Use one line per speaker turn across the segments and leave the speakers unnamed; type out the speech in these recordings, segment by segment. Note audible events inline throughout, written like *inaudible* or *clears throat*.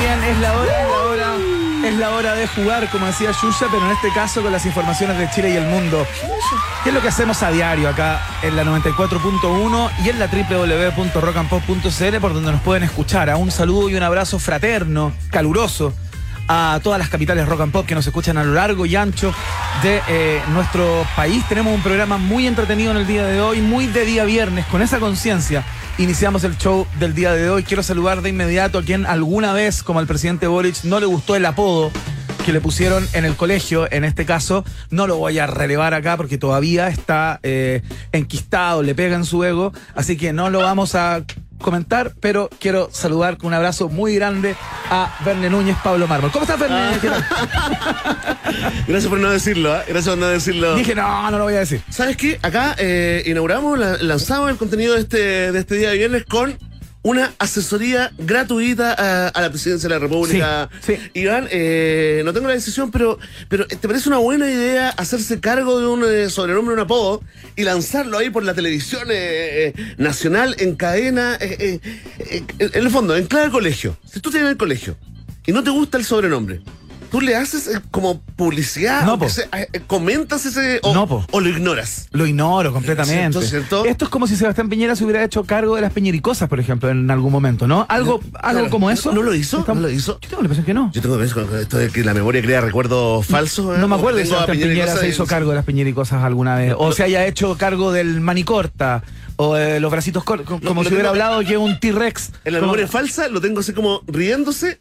bien, es la hora, es la hora, es la hora de jugar, como decía Yuya, pero en este caso con las informaciones de Chile y el mundo. ¿Qué es lo que hacemos a diario acá en la 94.1 y en la www.rockandpop.cl por donde nos pueden escuchar? A un saludo y un abrazo fraterno, caluroso a todas las capitales rock and pop que nos escuchan a lo largo y ancho de eh, nuestro país. Tenemos un programa muy entretenido en el día de hoy, muy de día viernes, con esa conciencia. Iniciamos el show del día de hoy. Quiero saludar de inmediato a quien alguna vez, como al presidente Boric, no le gustó el apodo que le pusieron en el colegio, en este caso, no lo voy a relevar acá porque todavía está eh, enquistado, le pega en su ego, así que no lo vamos a comentar, pero quiero saludar con un abrazo muy grande a Verne Núñez, Pablo Mármol. ¿Cómo estás, Verne? *laughs*
Gracias por no decirlo, ¿eh? Gracias por no decirlo.
Dije, no, no lo voy a decir.
¿Sabes qué? Acá eh, inauguramos, la- lanzamos el contenido de este, de este día de viernes con una asesoría gratuita a, a la presidencia de la República.
Sí, sí.
Iván, eh, no tengo la decisión, pero, pero ¿te parece una buena idea hacerse cargo de un eh, sobrenombre, un apodo, y lanzarlo ahí por la televisión eh, eh, nacional en cadena? eh, eh, eh, en el fondo, en clave colegio. Si tú tienes el colegio y no te gusta el sobrenombre, ¿tú le haces eh, como publicidad?
No, po.
eh, eh, ¿Comentas ese o,
No, po.
o lo ignoras?
Lo ignoro completamente.
¿Cierto, cierto?
Esto es como si Sebastián Piñera se hubiera hecho cargo de las peñericosas, por ejemplo, en algún momento, ¿no? Algo, algo
Claro.
como eso.
¿No lo hizo? ¿No lo hizo?
Yo tengo la impresión que no.
Yo tengo que ver con esto de que la memoria crea recuerdos falsos. ¿eh?
No me acuerdo
a
Sebastián
Piñera
se hizo cargo de las piñericosas alguna vez. O se haya hecho cargo del manicorta. O de los bracitos cortos. Como
lo
si hubiera hablado que un T-Rex.
En la
Como-
memoria falsa lo tengo así como riéndose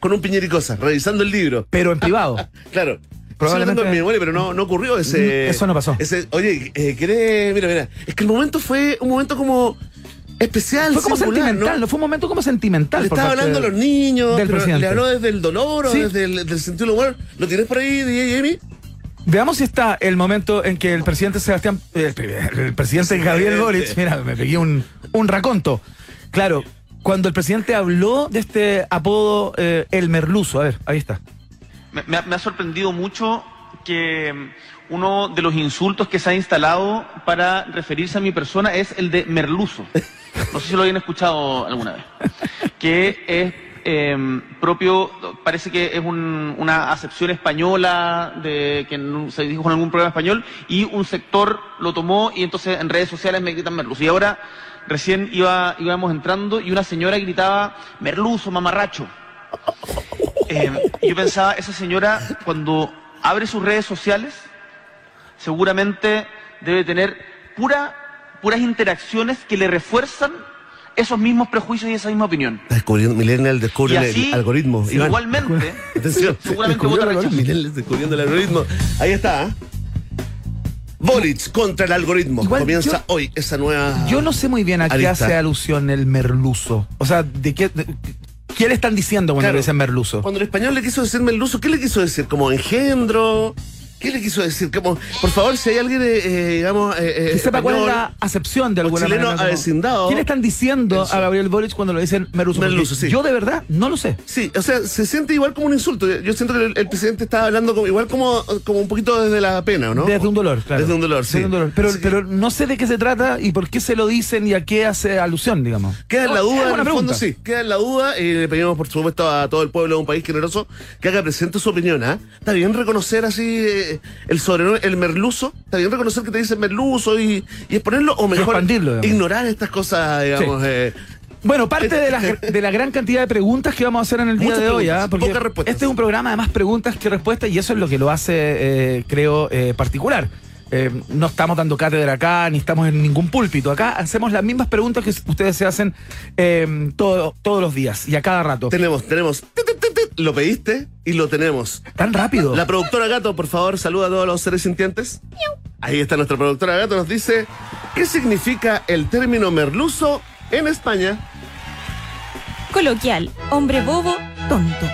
con un piñericosa, revisando el libro.
Pero en privado. *laughs*
Claro.
Probablemente-
en mi memoria, pero no, no ocurrió ese.
Mm, eso no pasó.
Ese, oye, eh, ¿querés? Mira, mira. Es que el momento fue un momento como especial.
Fue como
singular,
sentimental, ¿no? Fue un momento como sentimental.
Le estaba hablando a los niños,
del presidente.
le habló desde el dolor o
Sí.
desde el del sentido humor. ¿Lo tienes por ahí, DJ?
Veamos si está el momento en que el presidente Sebastián, el presidente Gabriel Boric, mira, me pegué un, un raconto. Claro, cuando el presidente habló de este apodo, eh, el merluzo, a ver, ahí está.
Me, ha, sorprendido mucho que mm, uno de los insultos que se ha instalado para referirse a mi persona es el de merluzo. No sé si lo habían escuchado alguna vez. Que es eh, propio, parece que es un- una acepción española de que se dijo en algún programa español y un sector lo tomó y entonces en redes sociales me gritan merluzo. Y ahora recién iba, íbamos entrando y una señora gritaba merluzo, mamarracho. Eh, yo pensaba, esa señora cuando abre sus redes sociales, seguramente debe tener pura, puras interacciones que le refuerzan esos mismos prejuicios y esa misma opinión.
Descubriendo, Millennial descubre *laughs* el algoritmo.
Igualmente, seguramente vota rechazo.
Descubriendo el algoritmo. Ahí está. ¿eh? Boric contra el algoritmo.
Igual
Comienza
yo-
hoy esa nueva.
Yo no sé muy bien a qué hace alusión el merluzo. O sea, ¿de qué, de- qué le están diciendo cuando
Claro.
le dicen merluzo?
Cuando el español le quiso decir merluzo, ¿qué le quiso decir? ¿Como engendro? ¿Qué le quiso decir? Como, por favor, si hay alguien, eh, eh, digamos. Eh, eh,
Que sepa cuál es
español,
la acepción de alguna
chileno
manera.
avecindado.
¿Qué le están diciendo
Eso.
a Gabriel Boric cuando lo dicen? Porque
Merluzo, sí.
Yo de verdad no lo sé.
Sí, o sea, se siente igual como un insulto. Yo siento que el, el presidente estaba hablando como, igual como, como un poquito desde la pena, ¿no?
Desde un dolor, claro.
Desde un dolor, sí.
Desde un dolor. Pero,
Sí.
pero no sé de qué se trata y por qué se lo dicen y a qué hace alusión, digamos.
Queda en la duda, en el fondo
pregunta.
sí, queda en la duda y le pedimos por supuesto a todo el pueblo de un país generoso que haga presente su opinión, ¿ah? Está bien reconocer así eh, el sobrenombre, el merluzo, está bien reconocer que te dicen merluzo y, y exponerlo o mejor ignorar estas cosas, digamos.
Sí.
eh,
Bueno, parte de la, de la gran cantidad de preguntas que vamos a hacer en el día
Muchas
de hoy, ¿ah? porque este es un programa de más preguntas que respuestas y eso es lo que lo hace, eh, creo, eh, particular. Eh, no estamos dando cátedra acá, ni estamos en ningún púlpito. Acá hacemos las mismas preguntas que ustedes se hacen eh, todo- todos los días y a cada rato.
tenemos, tenemos, lo pediste y lo tenemos.
Tan rápido.
La productora Gato, por favor, saluda a todos los seres sintientes. Ahí está nuestra productora Gato, nos dice, ¿qué significa el término merluzo en España?
Coloquial, hombre bobo, tonto.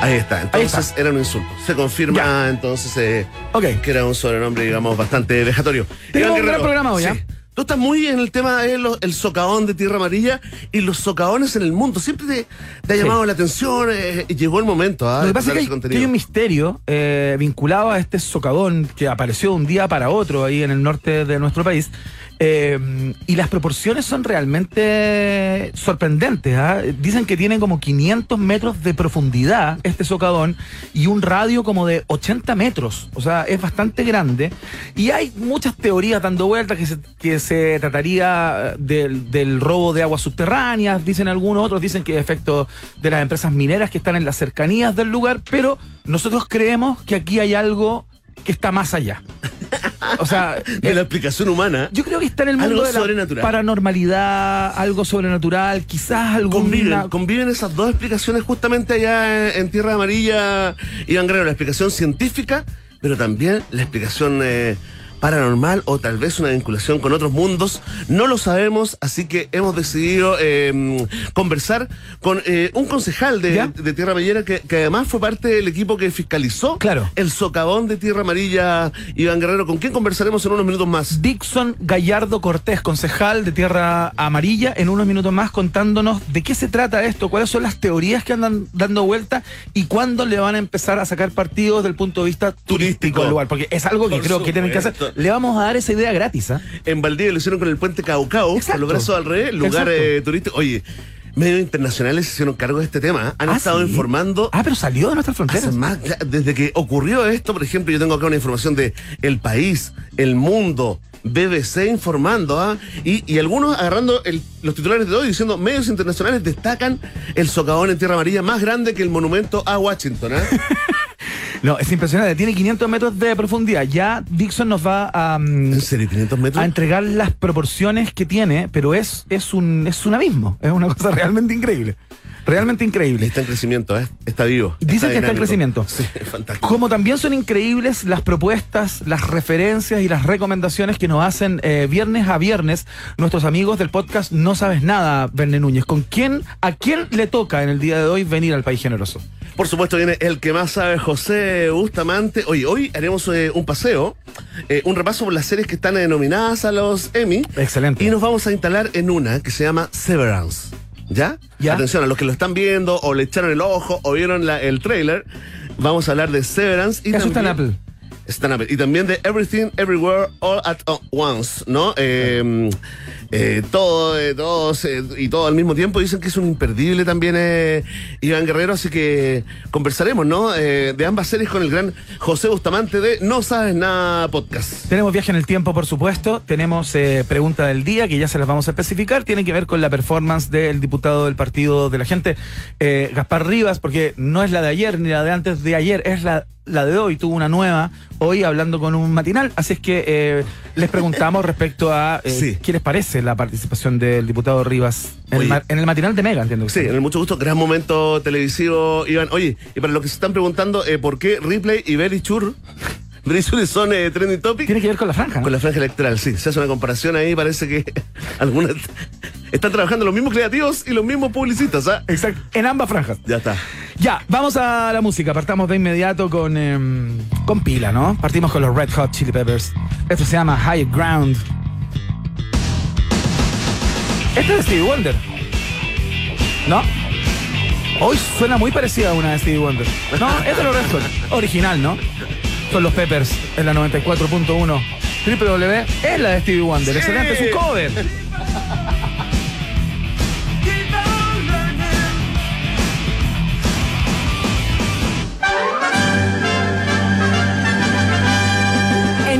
Ahí está, entonces
está.
era un insulto. Se confirma
Ya.
entonces eh,
Ok.
que era un sobrenombre, digamos, bastante vejatorio.
Tenemos un gran programa hoy,
sí.
¿ah?
Tú estás muy en el tema del socavón de Tierra Amarilla y los socavones en el mundo. Siempre te, te ha
Sí.
llamado la atención eh, y llegó el momento. ¿ah?
Lo
de
que pasa es que hay, que hay un misterio eh, vinculado a este socavón que apareció de un día para otro ahí en el norte de nuestro país. Eh, y las proporciones son realmente sorprendentes. ¿ah? Dicen que tienen como 500 metros de profundidad este socavón y un radio como de 80 metros. O sea, es bastante grande. Y hay muchas teorías dando vueltas que se, que se trataría del, del robo de aguas subterráneas, dicen algunos, otros dicen que es efecto de las empresas mineras que están en las cercanías del lugar, pero nosotros creemos que aquí hay algo que está más allá. O sea, *laughs*
De la explicación humana.
yo creo que está en el mundo
Algo
de la paranormalidad, algo sobrenatural, quizás alguna...
Conviven, conviven esas dos explicaciones justamente allá en, en Tierra Amarilla, Iván Guerrero, la explicación científica, pero también la explicación eh, paranormal o tal vez una vinculación con otros mundos. No lo sabemos, así que hemos decidido eh, conversar con eh, un concejal de, de Tierra Amarilla que, que además fue parte del equipo que fiscalizó
Claro.
el socavón de Tierra Amarilla, Iván Guerrero, con quien conversaremos en unos minutos más.
Dixon Gallardo Cortés, concejal de Tierra Amarilla, en unos minutos más contándonos de qué se trata esto, cuáles son las teorías que andan dando vuelta y cuándo le van a empezar a sacar partidos desde el punto de vista turístico
Turístico.
al lugar, porque es algo que
Por
creo que tienen que hacer. Le vamos a dar esa idea gratis, ¿ah?
En Valdivia lo hicieron con el puente Caucao, con los brazos al revés, lugar eh, turístico. Oye, medios internacionales se hicieron cargo de este tema. ¿eh? Han
Ah,
estado
¿sí?
informando.
Ah, pero salió de nuestras fronteras.
más, desde que ocurrió esto, por ejemplo, yo tengo acá una información de El País, El Mundo, BBC informando, ¿ah? y, y algunos agarrando el- los titulares de hoy diciendo medios internacionales destacan el socavón en Tierra Amarilla más grande que el monumento a Washington. ¿ah? *laughs*
No, es impresionante. Tiene 500 metros de profundidad. Ya Dixon nos va a, mm,
¿En serio, 500 metros?
a entregar las proporciones que tiene, pero es, es, un, es un abismo. Es una cosa *laughs* realmente increíble. Realmente increíble.
Está en crecimiento, ¿eh? está vivo.
Dicen que está en crecimiento.
Sí, fantástico.
Como también son increíbles las propuestas, las referencias y las recomendaciones que nos hacen eh, viernes a viernes nuestros amigos del podcast No Sabes Nada, Verne Núñez. ¿Con quién, a quién le toca en el día de hoy venir al País Generoso?
Por supuesto viene el que más sabe, José Bustamante. Oye, hoy haremos eh, un paseo, eh, un repaso por las series que están eh, nominadas a los Emmy.
Excelente.
Y nos vamos a instalar en una que se llama Severance. ¿Ya?
Ya.
Atención, a los que lo están viendo o le echaron el ojo o vieron la- el trailer, vamos a hablar de Severance. Y
en
también-
Apple.
En Apple. Y también de Everything, Everywhere, All at Once, ¿no? Eh, eh, todo, eh, todos eh, y todo al mismo tiempo. Dicen que es un imperdible también eh, Iván Guerrero, así que conversaremos, ¿no? Eh, de ambas series con el gran José Bustamante de No Sabes Nada Podcast.
Tenemos viaje en el tiempo, por supuesto. Tenemos eh, pregunta del día, que ya se las vamos a especificar. Tiene que ver con la performance del diputado del Partido de la Gente, eh, Gaspar Rivas, porque no es la de ayer ni la de antes de ayer, es la, la de hoy. Tuvo una nueva hoy hablando con un matinal. Así es que eh, les preguntamos respecto a eh,
Sí.
qué les parece la participación del diputado Rivas en, el, en matinal de Mega, entiendo. que
Sí,
sí.
en el mucho gusto, gran momento televisivo, Iván. Oye, y para los que se están preguntando eh, por qué Ripley y Very Chur son eh, trending topic.
Tiene que ver con la franja. ¿no?
Con la franja electoral, sí. Se hace una comparación ahí, parece que *laughs* algunas están trabajando los mismos creativos y los mismos publicistas, ¿ah?
Exacto. En ambas franjas.
Ya está.
Ya, vamos a la música. Partamos de inmediato con, em, con pila, ¿no? Partimos con los Red Hot Chili Peppers. Esto se llama High Ground. Este es Stevie Wonder. ¿No? Hoy suena muy parecida a una de Stevie Wonder. No, es de los Red Hot. Original, ¿no? Son los Peppers en la 94.1. W es la de Stevie Wonder. Excelente, es un cover.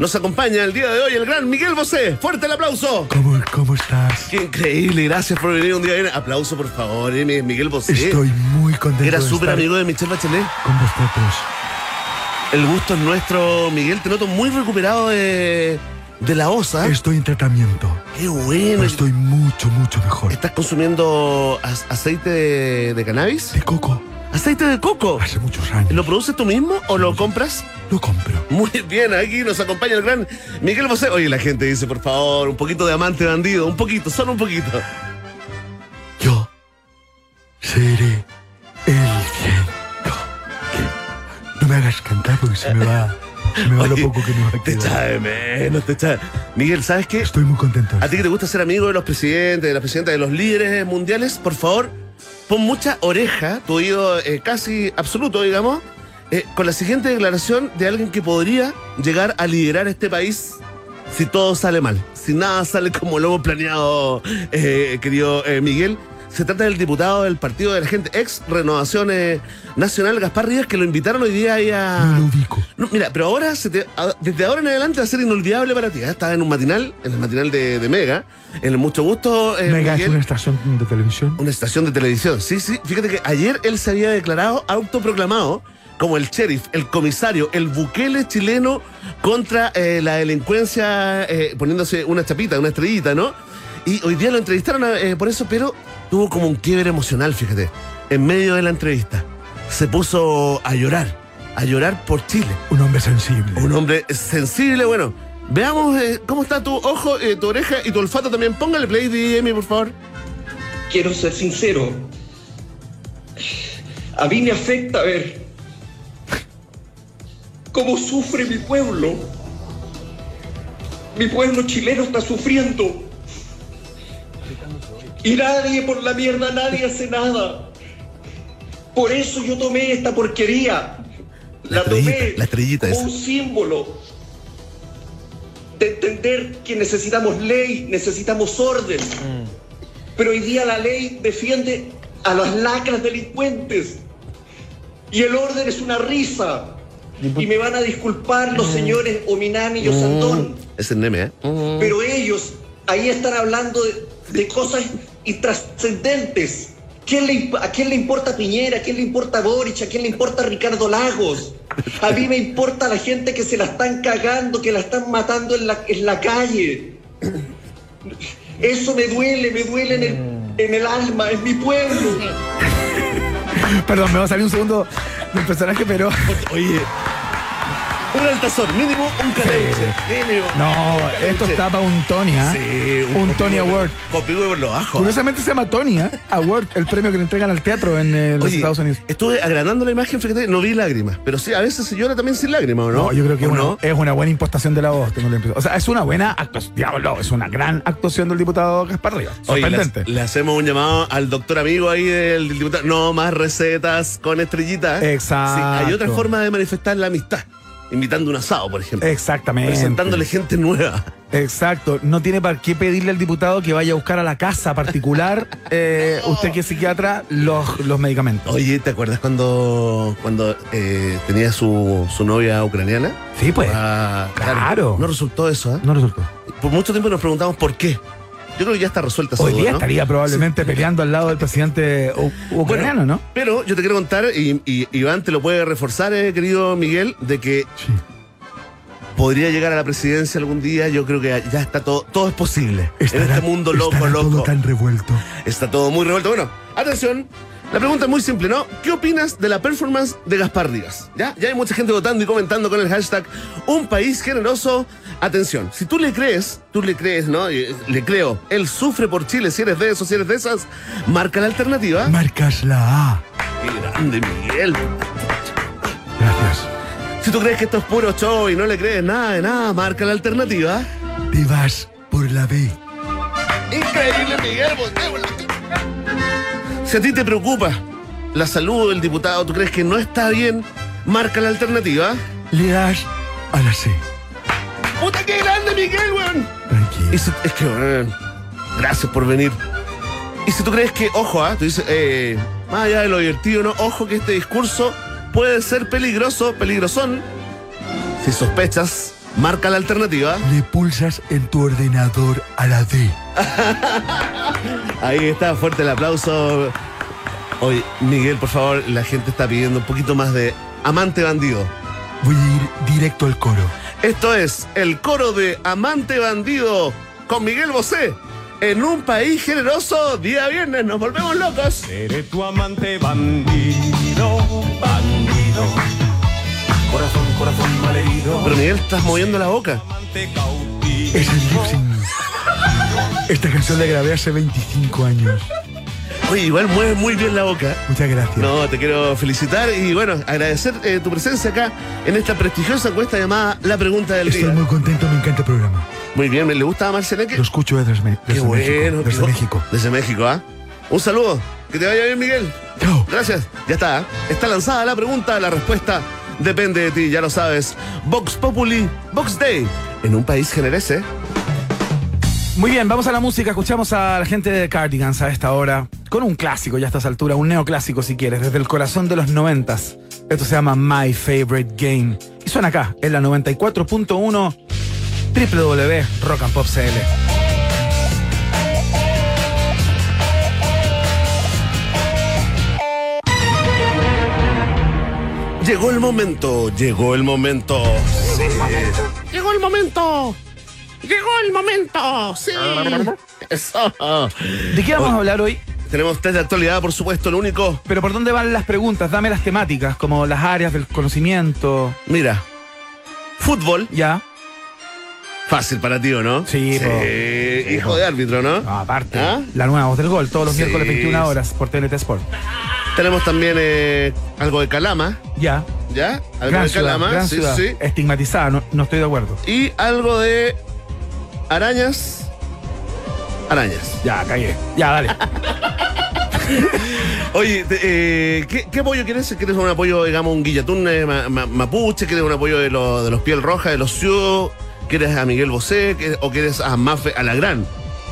Nos acompaña el día de hoy el gran Miguel Bosé. Fuerte el aplauso.
¿Cómo, cómo estás?
Qué increíble, gracias por venir un día bien. Aplauso, por favor, eh, Miguel Bosé.
Estoy muy contento
Era súper amigo de Michelle Bachelet.
con vosotros.
El gusto es nuestro, Miguel. Te noto muy recuperado de, de la osa.
Estoy en tratamiento,
Qué bueno.
pero estoy mucho, mucho mejor.
¿Estás consumiendo aceite de, de cannabis?
De coco,
¿Aceite de coco?
Hace muchos años.
¿Lo produces tú mismo o lo compras?
Lo compro.
Muy bien, aquí nos acompaña el gran Miguel Bosé. Oye, la gente dice, por favor, un poquito de amante bandido, un poquito, solo un poquito.
Yo seré el ciento. No me hagas cantar porque se me va. Se me va lo poco que me va a
Te echa de menos, te echa. Miguel, ¿sabes qué?
Estoy muy contento.
¿A ti que te gusta ser amigo de los presidentes, de las presidentas, de los líderes mundiales? Por favor pon mucha oreja, tu oído eh, casi absoluto, digamos, eh, con la siguiente declaración de alguien que podría llegar a liderar este país si todo sale mal, si nada sale como lo hemos planeado, eh, querido Miguel. Se trata del diputado del Partido de la Gente, ex Renovación Nacional, Gaspar Rivas, que lo invitaron hoy día ahí a...
No lo ubico.
No, mira, pero ahora, se te- a- desde ahora en adelante va a ser inolvidable para ti. ¿eh? Estaba en un matinal, en el matinal de, de Mega, en el Mucho Gusto. eh,
Mega es una estación de televisión.
una estación de televisión. Sí, sí. Fíjate que ayer él se había declarado autoproclamado como el sheriff, el comisario, el buquele chileno contra eh, la delincuencia, eh, poniéndose una chapita, una estrellita, ¿no? Y hoy día lo entrevistaron eh, por eso, pero tuvo como un quiebre emocional, fíjate, en medio de la entrevista. Se puso a llorar, a llorar por Chile.
Un hombre sensible.
Un hombre sensible, bueno. Veamos eh, cómo está tu ojo, eh, tu oreja y tu olfato también. Póngale play, DM, por favor.
quiero ser sincero. A mí me afecta ver cómo sufre mi pueblo. Mi pueblo chileno está sufriendo. Y nadie, por la mierda, nadie hace nada. Por eso yo tomé esta porquería.
La
La, tomé
estrellita, la estrellita
como
esa.
un símbolo de entender que necesitamos ley, necesitamos orden. Pero hoy día la ley defiende a las lacras delincuentes. Y el orden es una risa. Y me van a disculpar los señores Ominami y Osandón.
Es el Neme, ¿eh?
Pero ellos ahí están hablando de, de cosas intrascendentes. ¿Quién le imp- ¿A quién le importa Piñera? ¿A quién le importa Boric? ¿A quién le importa Ricardo Lagos? A mí me importa la gente que se la están cagando, que la están matando en la, en la calle. Eso me duele, me duele en el, en el alma, en mi pueblo.
Perdón, me va a salir un segundo del personaje, pero.
Oye, un altazón, mínimo un calenche. Mínimo.
No, esto está para un Tony, ¿ah?
Sí,
Un Tony Award.
Por los bajos.
Curiosamente se llama Tony, ¿ah? Award, el premio que le entregan al teatro en eh, los
Oye,
Estados Unidos.
estuve agrandando la imagen, fíjate, no vi lágrimas. Pero sí, a veces se llora también sin lágrimas, ¿o no?
No, yo creo que
¿O
es una,
no?
es una buena impostación de la voz, tengo la impresión. O sea, es una buena actuación. Diablo, es una gran actuación del diputado Gaspar Rivas.
Oye, le,
Sorprendente.
le hacemos un llamado al doctor amigo ahí del, del diputado. No más recetas con estrellitas.
Exacto.
Sí, hay otra forma de manifestar la amistad. Invitando un asado, por ejemplo.
Exactamente.
Presentándole gente nueva.
Exacto. No tiene para qué pedirle al diputado que vaya a buscar a la casa particular, *laughs* eh, usted que es psiquiatra, los, los medicamentos.
Oye, ¿te acuerdas cuando, cuando eh, tenía su, su novia ucraniana?
Sí, pues.
Ah,
claro.
No resultó eso, ¿eh?
No resultó.
Por mucho tiempo nos preguntamos por qué. Yo creo que ya está resuelta esa
Hoy
duda,
día
¿no?
estaría probablemente peleando al lado del presidente ucraniano, ¿no?
Pero yo te quiero contar, y, y Iván te lo puede reforzar, eh, querido Miguel, de que
Sí.
podría llegar a la presidencia algún día. Yo creo que ya está todo, todo es posible.
Estará-
en este mundo loco, loco.
todo tan revuelto.
Está todo muy revuelto. Bueno, atención. La pregunta es muy simple, ¿no? ¿Qué opinas de la performance de Gaspar Rivas? ¿Ya? Ya hay mucha gente votando y comentando con el hashtag Un país generoso. Atención, si tú le crees, tú le crees, ¿no? Y, Le creo. Él sufre por Chile, si eres de esos, si eres de esas, marca la alternativa.
Marcas la A.
Qué grande, Miguel.
Gracias.
Si tú crees que esto es puro show y no le crees nada de nada, marca la alternativa.
Te vas por la B.
Increíble, Miguel. Si a ti te preocupa la salud del diputado, tú crees que no está bien, marca la alternativa.
Le das a la C.
¡Puta, qué grande, Miguel, weón!
Tranquilo.
Si- es que, weón, gracias por venir. Y si tú crees que, ojo, ¿ah? tú dices, eh, más allá de lo divertido, ¿no? Ojo que este discurso puede ser peligroso, peligrosón. Si sospechas, marca la alternativa.
Le pulsas en tu ordenador a la D. *laughs*
Ahí está, fuerte el aplauso. Oye, Miguel, por favor, la gente está pidiendo un poquito más de amante bandido.
Voy a ir directo al coro.
Esto es el coro de Amante Bandido con Miguel Bosé. En un país generoso, día viernes, nos volvemos locos.
Seré tu amante bandido, bandido. Corazón, corazón malherido.
Pero Miguel, estás moviendo la boca.
Es el lip. Esta canción la grabé hace 25 años.
Oye, igual mueves muy bien la boca.
Muchas gracias.
No, te quiero felicitar y bueno, agradecer eh, tu presencia acá en esta prestigiosa encuesta llamada La Pregunta del
Estoy
Día.
muy contento, me encanta el programa.
Muy bien, ¿me le gusta a Marceneque?
Lo escucho desde,
Qué
desde
bueno.
México. Desde
qué-
México.
Desde México, ¿ah? Un saludo. Que te vaya bien, Miguel.
Chao.
Gracias. Ya está. ¿ah? Está lanzada la pregunta, la respuesta depende de ti, ya lo sabes. Vox Populi, Vox Day. En un país generese.
Muy bien, vamos a la música. Escuchamos a la gente de Cardigans a esta hora. Con un clásico ya a estas alturas, un neoclásico si quieres, desde el corazón de los noventas. Esto se llama My Favorite Game. Y suena acá, en la 94.1 www.rockandpopcl.
Llegó el momento, llegó el momento. Sí. Llegó el momento. Llegó el momento. Sí. Eso.
¿De qué vamos a hablar hoy?
Tenemos test de actualidad, por supuesto, lo único.
Pero ¿por dónde van las preguntas? Dame las temáticas, como las áreas del conocimiento.
Mira, fútbol,
Ya.
fácil para ti, ¿o no?
Sí, po.
hijo de árbitro, ¿no?
No, aparte,
¿Ah?
la nueva voz del gol, todos los
Sí.
miércoles 21 horas por TNT Sport.
Tenemos también eh, algo de Calama,
Ya.
¿ya? Algo
Gran
de
ciudad,
Calama,
gran
sí,
ciudad.
sí.
Estigmatizada, no, no estoy de acuerdo.
Y algo de arañas. Arañas.
Ya, cagué. Ya, dale. *laughs*
Oye, te- eh, ¿qué, qué apoyo quieres? ¿Quieres un apoyo, digamos, un guillatún eh, ma- ma- mapuche? ¿Quieres un apoyo de, los de los piel roja, de los Sioux? ¿Quieres a Miguel Bosé? ¿Qué- ¿O quieres a Mafe, a la gran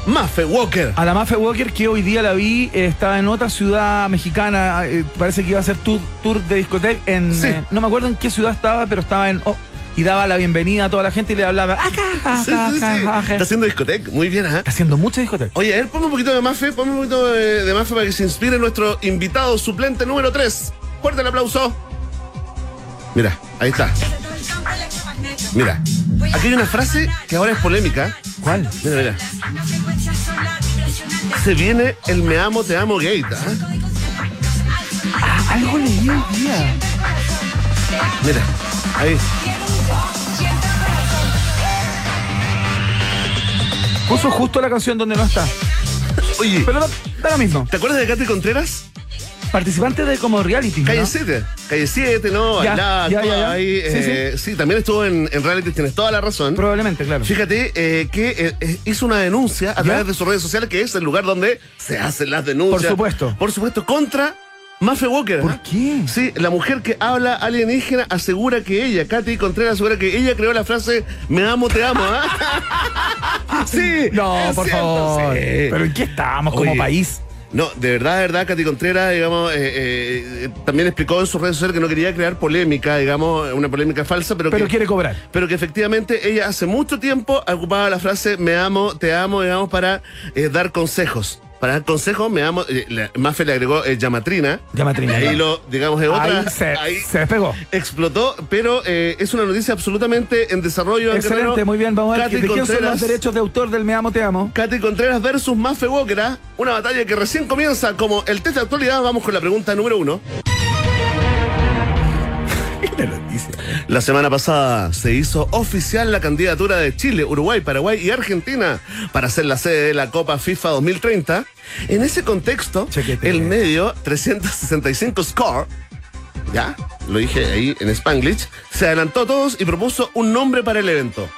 Mafe Walker?
A la Mafe Walker, que hoy día la vi, eh, estaba en otra ciudad mexicana, eh, parece que iba a hacer tour, tour de discoteca en...
Sí.
eh, no me acuerdo en qué ciudad estaba, pero estaba en... oh, y daba la bienvenida a toda la gente y le hablaba... "Acá, acá,
Sí, sí, sí.
acá, acá".
Está haciendo discoteca, muy bien, ¿ah?
Está haciendo mucha discoteca.
Oye, a ver, ponme un poquito de Mafe, ponme un poquito de, de Mafe para que se inspire nuestro invitado suplente número 3. Fuerte el aplauso. Mira, ahí está. Mira, aquí hay una frase que ahora es polémica.
¿Cuál?
Mira, mira. Se viene el me amo, te amo gate. ¿ah?
Algo leí hoy día.
Mira, ahí.
Puso justo la canción donde no está.
Oye,
Pero da, da lo mismo.
¿te acuerdas de Katy Contreras?
Participante de como reality. ¿no?
Calle 7. Calle 7, ¿no?
Ya, ya.
ahí.
Sí,
eh, sí. también estuvo en, en reality, tienes toda la razón.
Probablemente, claro.
Fíjate eh, que eh, hizo una denuncia a través de sus redes sociales, que es el lugar donde se hacen las denuncias.
Por supuesto.
Por supuesto, contra Mafe Walker.
¿Por
¿ah?
qué?
Sí, la mujer que habla alienígena asegura que ella, Katy Contreras, asegura que ella creó la frase Me amo, te amo. ¿ah? *laughs* sí.
No, por
cierto,
favor.
sí.
Pero ¿en qué estamos como país?
No, de verdad, de verdad, Katy Contreras, digamos, eh, eh, eh, también explicó en sus redes sociales que no quería crear polémica, digamos, una polémica falsa, pero,
Pero
que,
quiere cobrar.
pero que efectivamente ella hace mucho tiempo ocupaba la frase me amo, te amo, digamos, para eh, dar consejos. Para dar consejos, me amo. eh, Mafe le agregó eh, llamatrina.
Llamatrina,
Ahí
claro.
lo, digamos, es otra.
Ahí se,
ahí
se despegó.
explotó, pero eh, es una noticia absolutamente en desarrollo. en
Excelente, muy bien. Vamos a ver
Katy
de quién son los derechos de autor del Me Amo, Te Amo.
Katy Contreras versus Mafe Walker, una batalla que recién comienza como el test de actualidad. Vamos con la pregunta número uno. La semana pasada se hizo oficial la candidatura de Chile, Uruguay, Paraguay y Argentina para ser la sede de la Copa FIFA 2030. En ese contexto,
Chequete.
el medio 365 Score, ya, lo dije ahí en Spanglish, se adelantó a todos y propuso un nombre para el evento.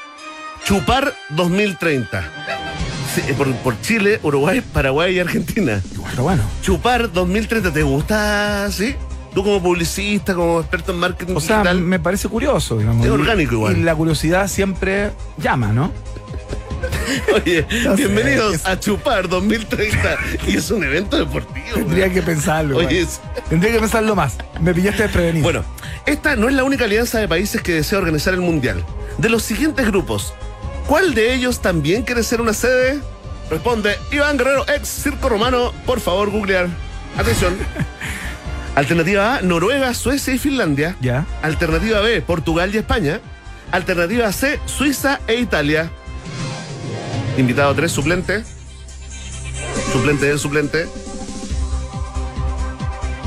Chupar 2030. Sí, por, por Chile, Uruguay, Paraguay y Argentina.
Pero bueno.
Chupar 2030, ¿te gusta? ¿Sí? Tú como publicista, como experto en marketing
O sea,
digital.
me parece curioso, digamos.
Es orgánico igual.
Y la curiosidad siempre llama, ¿no? *laughs*
Oye,
No
bienvenidos a Chupar 2030. y es un evento deportivo.
Tendría que pensarlo.
Oye, es-
Tendría que pensarlo más. Me pillaste desprevenido.
Bueno, esta no es la única alianza de países que desea organizar el Mundial. De los siguientes grupos, ¿cuál de ellos también quiere ser una sede? Responde Iván Guerrero, ex Circo Romano. Por favor, googlear. Atención. *laughs* Alternativa A, Noruega, Suecia y Finlandia.
Ya.
Alternativa B, Portugal y España. Alternativa C, Suiza e Italia. Invitado 3, suplente. Suplente del suplente.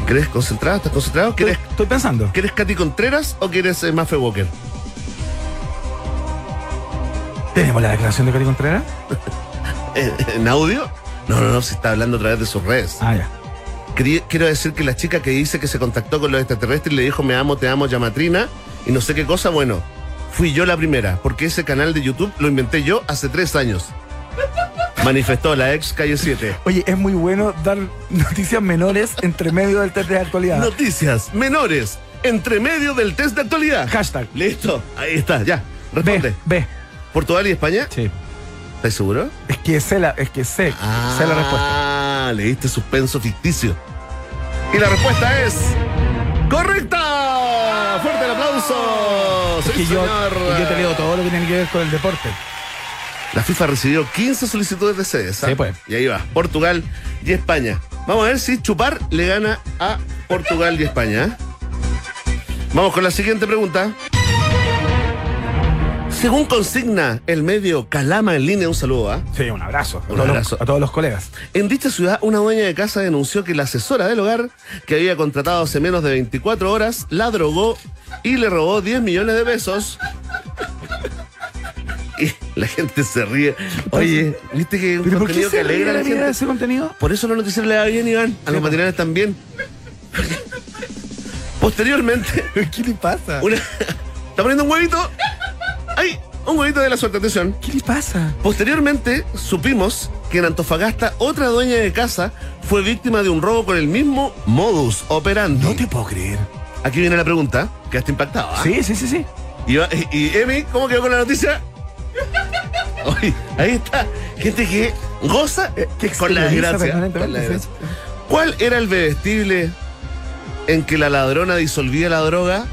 ¿Querés concentrado? ¿Estás concentrado?
Estoy,
¿Quieres,
estoy pensando.
¿quieres Katy Contreras o quieres eh, Mafe Walker?
¿Tenemos la declaración de Cari Contreras? *laughs*
¿En audio? No, no, no, se está hablando a través de sus redes.
Ah, ya.
Quiero decir que la chica que dice que se contactó con los extraterrestres y le dijo me amo, te amo, llamatrina y no sé qué cosa, bueno, fui yo la primera, porque ese canal de YouTube lo inventé yo hace tres años. Manifestó la ex Calle 7.
Oye, es muy bueno dar noticias menores entre medio del test de actualidad.
Noticias menores entre medio del test de actualidad.
Hashtag.
Listo, ahí está, ya. Responde.
B.
¿Portugal y España?
Sí.
¿Estás seguro?
Es que sé la, es que sé, sé la respuesta.
Ah, le diste suspenso ficticio. Y la respuesta es. ¡Correcta! ¡Fuerte el aplauso!
Es que yo, yo te leo todo lo que tiene que ver con el deporte.
La FIFA recibió 15 solicitudes de sedes. ¿ah?
Sí, pues.
Y ahí va, Portugal y España. Vamos a ver si Chupar le gana a Portugal y España. ¿eh? Vamos con la siguiente pregunta. Según consigna el medio Calama en línea, un saludo, ¿ah?
Sí, un abrazo. A,
Un
todos,
abrazo.
Los, a todos los colegas.
En dicha ciudad, una dueña de casa denunció que la asesora del hogar, que había contratado hace menos de 24 horas, la drogó y le robó 10 millones de pesos. Y la gente se ríe. Oye, ¿viste que un
¿Pero por qué
contenido que
se ríe
alegra a
la
la gente?
ese contenido?
Por eso los noticieros le va bien, Iván. A los
po.
matinales también. Posteriormente, *laughs*
¿Qué le pasa?
una... ¿Está poniendo un huevito? ¡Ay! Un huevito de la suerte, atención.
¿Qué le pasa?
Posteriormente, supimos que en Antofagasta otra dueña de casa fue víctima de un robo con el mismo modus operandi.
No te puedo creer.
Aquí viene la pregunta. Quedaste impactado. ¿ah?
Sí, sí, sí, sí.
Y, Emi, ¿cómo quedó con la noticia? Oye, ahí está. Gente que goza
Eh, que
con la desgracia.
permanentemente,
con la
sí.
desgracia. ¿Cuál era el vestible en que la ladrona disolvía la droga?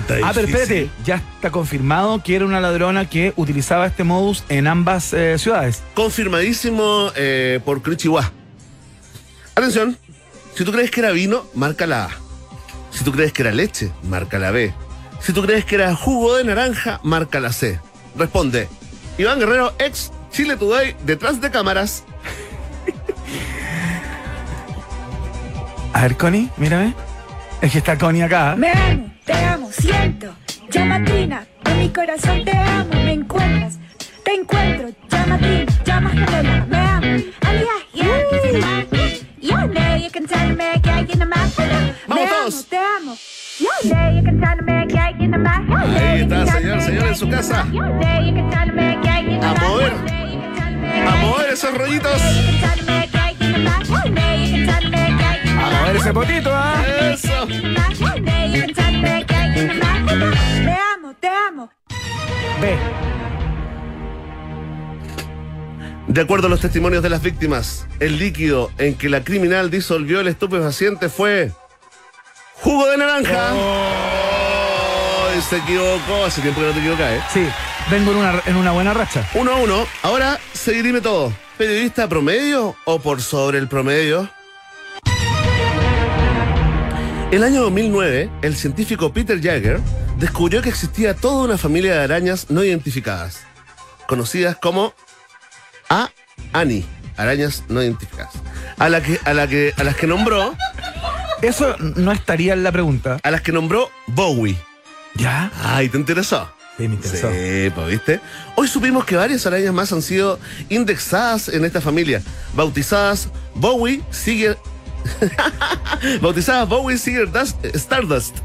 Pregunta
Ah, pero espérate, ya está confirmado que era una ladrona que utilizaba este modus en ambas eh, ciudades.
Confirmadísimo eh, por Cruchihuá. Atención, si tú crees que era vino, marca la A. Si tú crees que era leche, marca la B. Si tú crees que era jugo de naranja, marca la C. Responde. Iván Guerrero, ex Chile Today, detrás de cámaras.
A ver, Connie, mírame. Es que está Connie acá.
Me amo, te amo, siento. Llamatrina, en mi corazón te amo, me encuentras. Te encuentro, llamatrina, llama gemela, me amo. Alias, yeah, llama. Yo know you can tell me que hay en más. Me
Vamos
amo,
todos.
te amo. Know you me.
Ahí está, señor, señor, en su casa.
Know you me
A mover.
Know you me
A mover esos rollitos.
A ver ese potito, ¿ah?
Eso.
Me amo, te amo.
Ve.
De acuerdo a los testimonios de las víctimas, el líquido en que la criminal disolvió el estupefaciente fue jugo de naranja. Oh, se equivocó. Hace tiempo que no te equivocas, ¿eh?
Sí, vengo en una, en una buena racha.
Uno a uno. Ahora se dirime todo. ¿Periodista promedio o por sobre el promedio? El año 2009, el científico Peter Jagger descubrió que existía toda una familia de arañas no identificadas, conocidas como A. Ani, arañas no identificadas, a, la que, a, la que, a las que nombró,
Eso no estaría en la pregunta.
a las que nombró Bowie.
¿Ya?
Ay, ¿te interesó?
Sí, me interesó.
Sí, pues, ¿viste? Hoy supimos que varias arañas más han sido indexadas en esta familia, bautizadas Bowie Seeger... *laughs* bautizadas Bowie Seeger Dust- Stardust.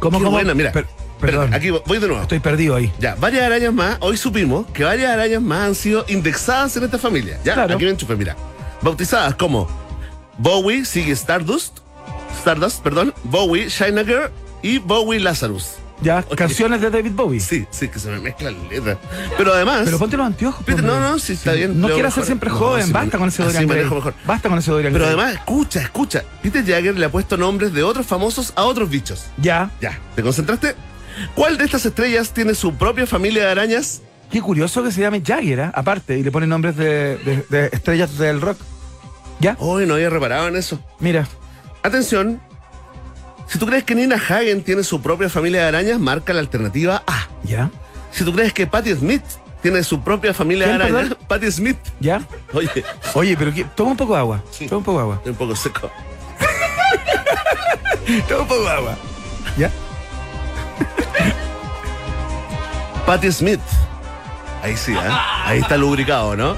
¿Cómo,
Qué
cómo?
buena, mira.
Per- perdón.
aquí voy de nuevo.
Estoy perdido ahí.
Ya, varias arañas más, hoy supimos que varias arañas más han sido indexadas en esta familia. Ya,
Claro.
aquí me enchufé, mira. Bautizadas como Bowie sigue Stardust, Stardust, perdón, Bowie China Girl y Bowie Lazarus.
Ya, canciones de David Bowie.
Sí, sí, que se me mezclan las letras. Pero además.
Pero ponte los anteojos.
Peter,
hombre.
no, no, sí, está bien.
No quieras ser siempre
No,
joven.
sí,
Basta con ese Dorian Gray.
mejor.
Basta con ese Dorian
Pero
Gray.
además, escucha, escucha. Peter Jagger le ha puesto nombres de otros famosos a otros bichos.
Ya.
Ya, ¿te concentraste? ¿Cuál de estas estrellas tiene su propia familia de arañas?
Qué curioso que se llame Jagger, ¿ah? aparte, y le ponen nombres de, de- de estrellas del rock. ¿Ya?
Hoy no había reparado en eso.
Mira.
Atención. Si tú crees que Nina Hagen tiene su propia familia de arañas, marca la alternativa A.
¿Ya?
Si tú crees que Patti Smith tiene su propia familia de
¿Quién,
arañas? *laughs* Patti Smith.
¿Ya?
Oye,
Oye, pero ¿qué? toma un poco de agua.
Sí.
Toma un poco de agua.
estoy un poco seco. *laughs*
Toma un poco de agua. ¿Ya? *laughs*
Patti Smith. Ahí sí, ¿eh? Ahí está lubricado, ¿no?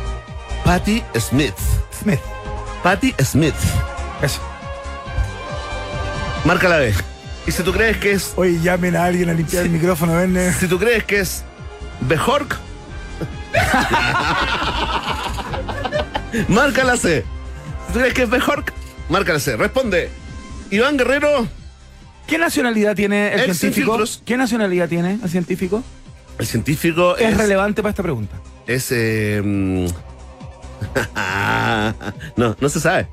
Patti Smith.
Smith.
Patti Smith
Eso.
Marca la B. Y si tú crees que es.
Oye, llamen a alguien a limpiar el micrófono, ven.
Si tú crees que es. Bejork. marca la C. Si tú crees que es Bejork, marca la C. Responde. Iván Guerrero.
¿Qué nacionalidad tiene el científico? ¿Qué nacionalidad tiene el científico?
El científico
Es,
es.
relevante para esta pregunta.
es eh, mm, *laughs* no, no se sabe.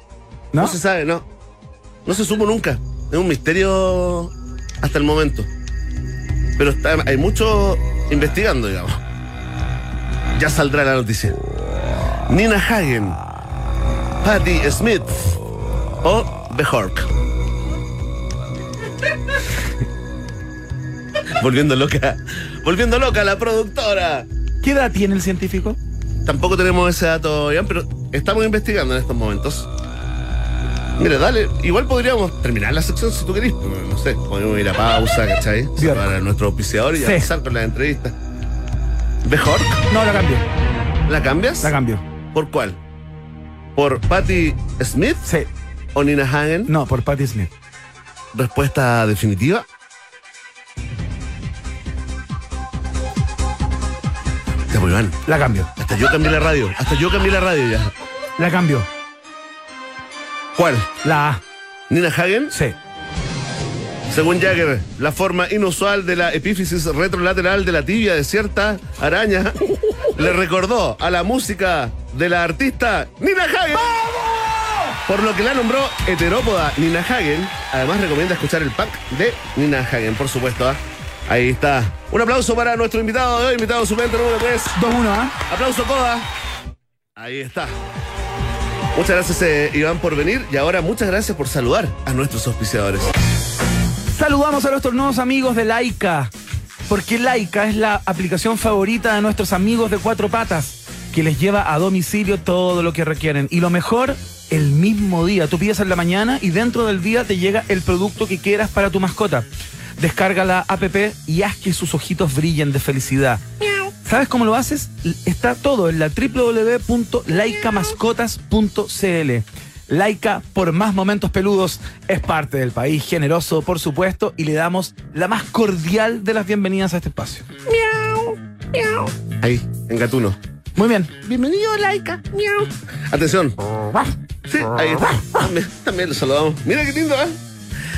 ¿No?
¿No? se sabe, no. No se supo nunca. Es un misterio hasta el momento. Pero está- hay mucho investigando, digamos. Ya saldrá la noticia. Nina Hagen, Patty Smith o Bjork. *laughs* volviendo loca. Volviendo loca la productora.
¿Qué edad tiene el científico?
Tampoco tenemos ese dato, Iván, pero estamos investigando en estos momentos. Mira, dale, igual podríamos terminar la sección si tú querés. No sé, podemos ir a pausa, ¿cachai? Para nuestro auspiciador y
Sí.
avanzar con la entrevista. ¿Mejor?
No, la cambio.
¿La cambias?
La cambio.
¿Por cuál? ¿Por Patty Smith
Sí.
o Nina Hagen?
No, por Patti Smith.
¿Respuesta definitiva? Ya, pues, Iván,
La cambio.
hasta yo cambié la radio. Hasta yo cambié la radio ya.
La cambio.
¿Cuál?
La A.
¿Nina Hagen?
Sí.
Según Jagger, la forma inusual de la epífisis retrolateral de la tibia de cierta araña *laughs* le recordó a la música de la artista Nina Hagen. Por lo que la nombró heterópoda Nina Hagen. Además recomienda escuchar el pack de Nina Hagen, por supuesto. ¿ah? Ahí está. Un aplauso para nuestro invitado de hoy, invitado suplente número 3.
2-1, ¿ah?
Aplauso, Coda. Ahí está. Muchas gracias, eh, Iván, por venir. Y ahora muchas gracias por saludar a nuestros auspiciadores.
Saludamos a nuestros nuevos amigos de Laika, porque Laika es la aplicación favorita de nuestros amigos de cuatro patas, que les lleva a domicilio todo lo que requieren. Y lo mejor, el mismo día. Tú pides en la mañana y dentro del día te llega el producto que quieras para tu mascota. Descarga la app y haz que sus ojitos brillen de felicidad. ¿Sabes cómo lo haces? Está todo en la www.laicamascotas.cl. Laika, por más momentos peludos, es parte del país generoso, por supuesto, y le damos la más cordial de las bienvenidas a este espacio.
Ahí, en Gatuno.
Muy bien.
Bienvenido, Laika. Miau. Atención. Sí, ahí está. También, también lo saludamos. Mira qué lindo, ¿eh?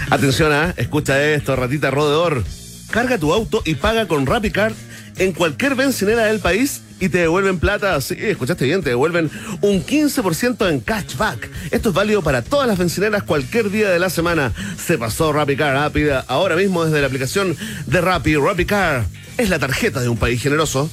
Atención, ¿ah? Escucha esto, ratita rodeador. Carga tu auto y paga con RappiCard en cualquier bencinera del país y te devuelven plata. Sí, escuchaste bien, te devuelven un 15% en cashback. Esto es válido para todas las bencineras cualquier día de la semana. Se pasó RappiCard rápida ahora mismo desde la aplicación de Rappi. RappiCard es la tarjeta de un país generoso.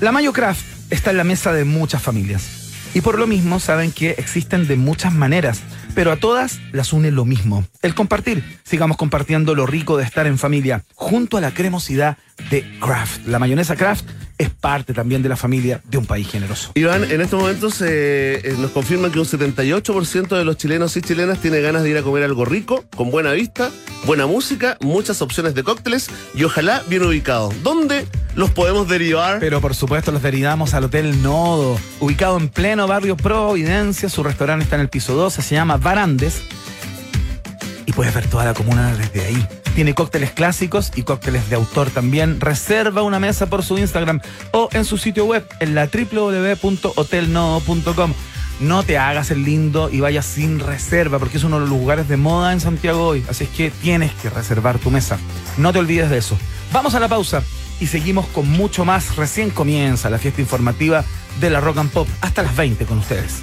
La Mayo Craft está en la mesa de muchas familias. Y por lo mismo saben que existen de muchas maneras, pero a todas las une lo mismo, el compartir. Sigamos compartiendo lo rico de estar en familia, junto a la cremosidad de Kraft. La mayonesa Kraft es parte también de la familia de un país generoso.
Iván, en estos momentos eh, eh, nos confirman que un 78% de los chilenos y chilenas tiene ganas de ir a comer algo rico, con buena vista, buena música, muchas opciones de cócteles y ojalá bien ubicado. ¿Dónde los podemos derivar?
Pero por supuesto los derivamos al Hotel Nodo, ubicado en pleno barrio Providencia. Su restaurante está en el piso 12, se llama Barandes. Puedes ver toda la comuna desde ahí. Tiene cócteles clásicos y cócteles de autor también. Reserva una mesa por su Instagram o en su sitio web en la www.hotelnodo.com. No te hagas el lindo y vayas sin reserva porque es uno de los lugares de moda en Santiago hoy. Así es que tienes que reservar tu mesa. No te olvides de eso. Vamos a la pausa y seguimos con mucho más. Recién comienza la fiesta informativa de la Rock and Pop hasta las 20 con ustedes.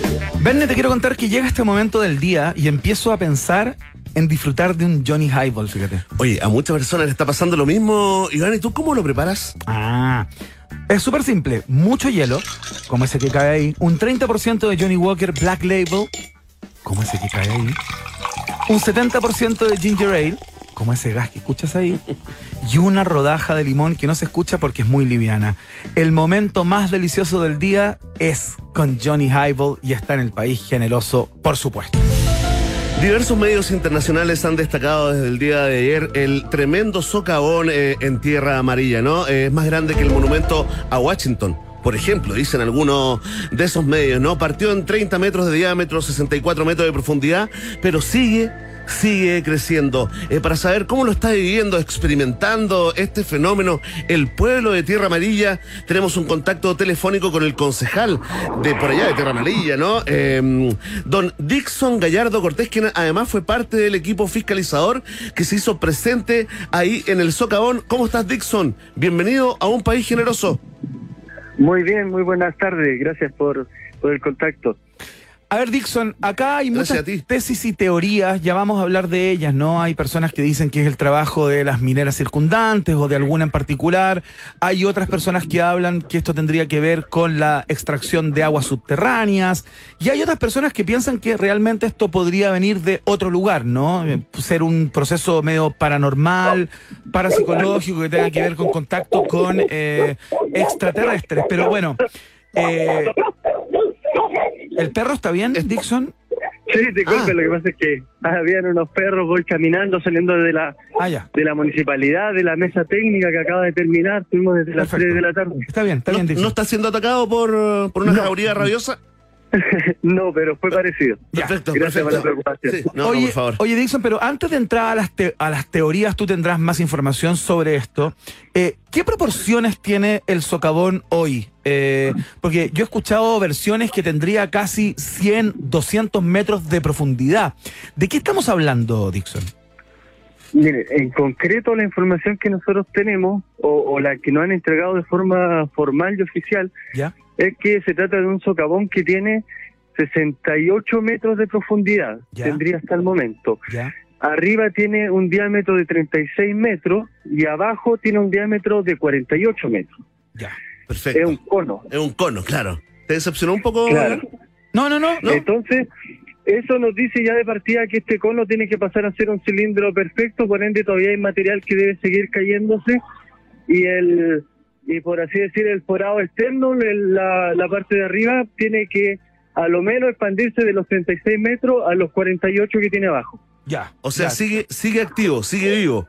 Verne, te quiero contar que llega este momento del día y empiezo a pensar en disfrutar de un Johnny Highball, fíjate.
Oye, a muchas personas le está pasando lo mismo. Iván, ¿y tú cómo lo preparas?
Ah, es súper simple. Mucho hielo, como ese que cae ahí. Un 30% de Johnny Walker Black Label. como ese que cae ahí, un 70% de ginger ale, como ese gas que escuchas ahí, y una rodaja de limón que no se escucha porque es muy liviana. El momento más delicioso del día es con Johnny Highball y está en el país generoso, por supuesto.
Diversos medios internacionales han destacado desde el día de ayer el tremendo socavón eh, en Tierra Amarilla, ¿no? Eh, es más grande que el monumento a Washington. Por ejemplo, dicen algunos de esos medios, ¿no? Partió en 30 metros de diámetro, 64 metros de profundidad, pero sigue sigue creciendo. Eh, para saber cómo lo está viviendo, experimentando este fenómeno el pueblo de Tierra Amarilla, tenemos un contacto telefónico con el concejal de por allá de Tierra Amarilla, ¿no? Eh, don Dixon Gallardo Cortés, quien además fue parte del equipo fiscalizador que se hizo presente ahí en el socavón. ¿Cómo estás, Dixon? Bienvenido a un país generoso.
Muy bien, muy buenas tardes. Gracias por, por el contacto.
A ver, Dixon, acá hay
Gracias
muchas tesis y teorías, ya vamos a hablar de ellas, ¿no? Hay personas que dicen que es el trabajo de las mineras circundantes o de alguna en particular. Hay otras personas que hablan que esto tendría que ver con la extracción de aguas subterráneas. Y hay otras personas que piensan que realmente esto podría venir de otro lugar, ¿no? Eh, Ser un proceso medio paranormal, parapsicológico, que tenga que ver con contacto con eh, extraterrestres. Pero bueno, eh, ¿el perro está bien, Dixon?
Sí, disculpe,
Ah.
lo que pasa es que habían unos perros, voy caminando, saliendo de la
Ah, ya.
de la municipalidad, de la mesa técnica que acaba de terminar, estuvimos desde las
Perfecto.
3 de la tarde.
Está bien, está
¿No,
bien, Dixon.
no está siendo atacado por, por una jauría rabiosa? *laughs*
no, pero fue parecido.
Ya.
Perfecto,
Gracias por la
perfecto.
preocupación.
Sí, no, no,
oye,
por favor.
oye, Dixon, pero antes de entrar a las, te- a las teorías, tú tendrás más información sobre esto. Eh, ¿Qué proporciones tiene el socavón hoy? Eh, porque yo he escuchado versiones que tendría casi 100, 200 metros de profundidad. ¿De qué estamos hablando, Dixon?
Mire, en concreto la información que nosotros tenemos, o, o la que nos han entregado de forma formal y oficial,
¿Ya?
Es que se trata de un socavón que tiene 68 metros de profundidad,
Ya.
tendría hasta el momento.
¿Ya?
Arriba tiene un diámetro de 36 metros y abajo tiene un diámetro de 48 metros.
¿Ya?
Perfecto.
Es un cono.
Es un cono, claro. ¿Te decepcionó un poco?
Claro.
No, no, no.
¿No?
Entonces, eso nos dice ya de partida que este cono tiene que pasar a ser un cilindro perfecto, por ende todavía hay material que debe seguir cayéndose y el y por así decir el forado externo, el- la, la parte de arriba tiene que a lo menos expandirse de los 36 metros a los 48 que tiene abajo.
Ya.
O sea,
ya.
sigue, sigue activo, sigue vivo.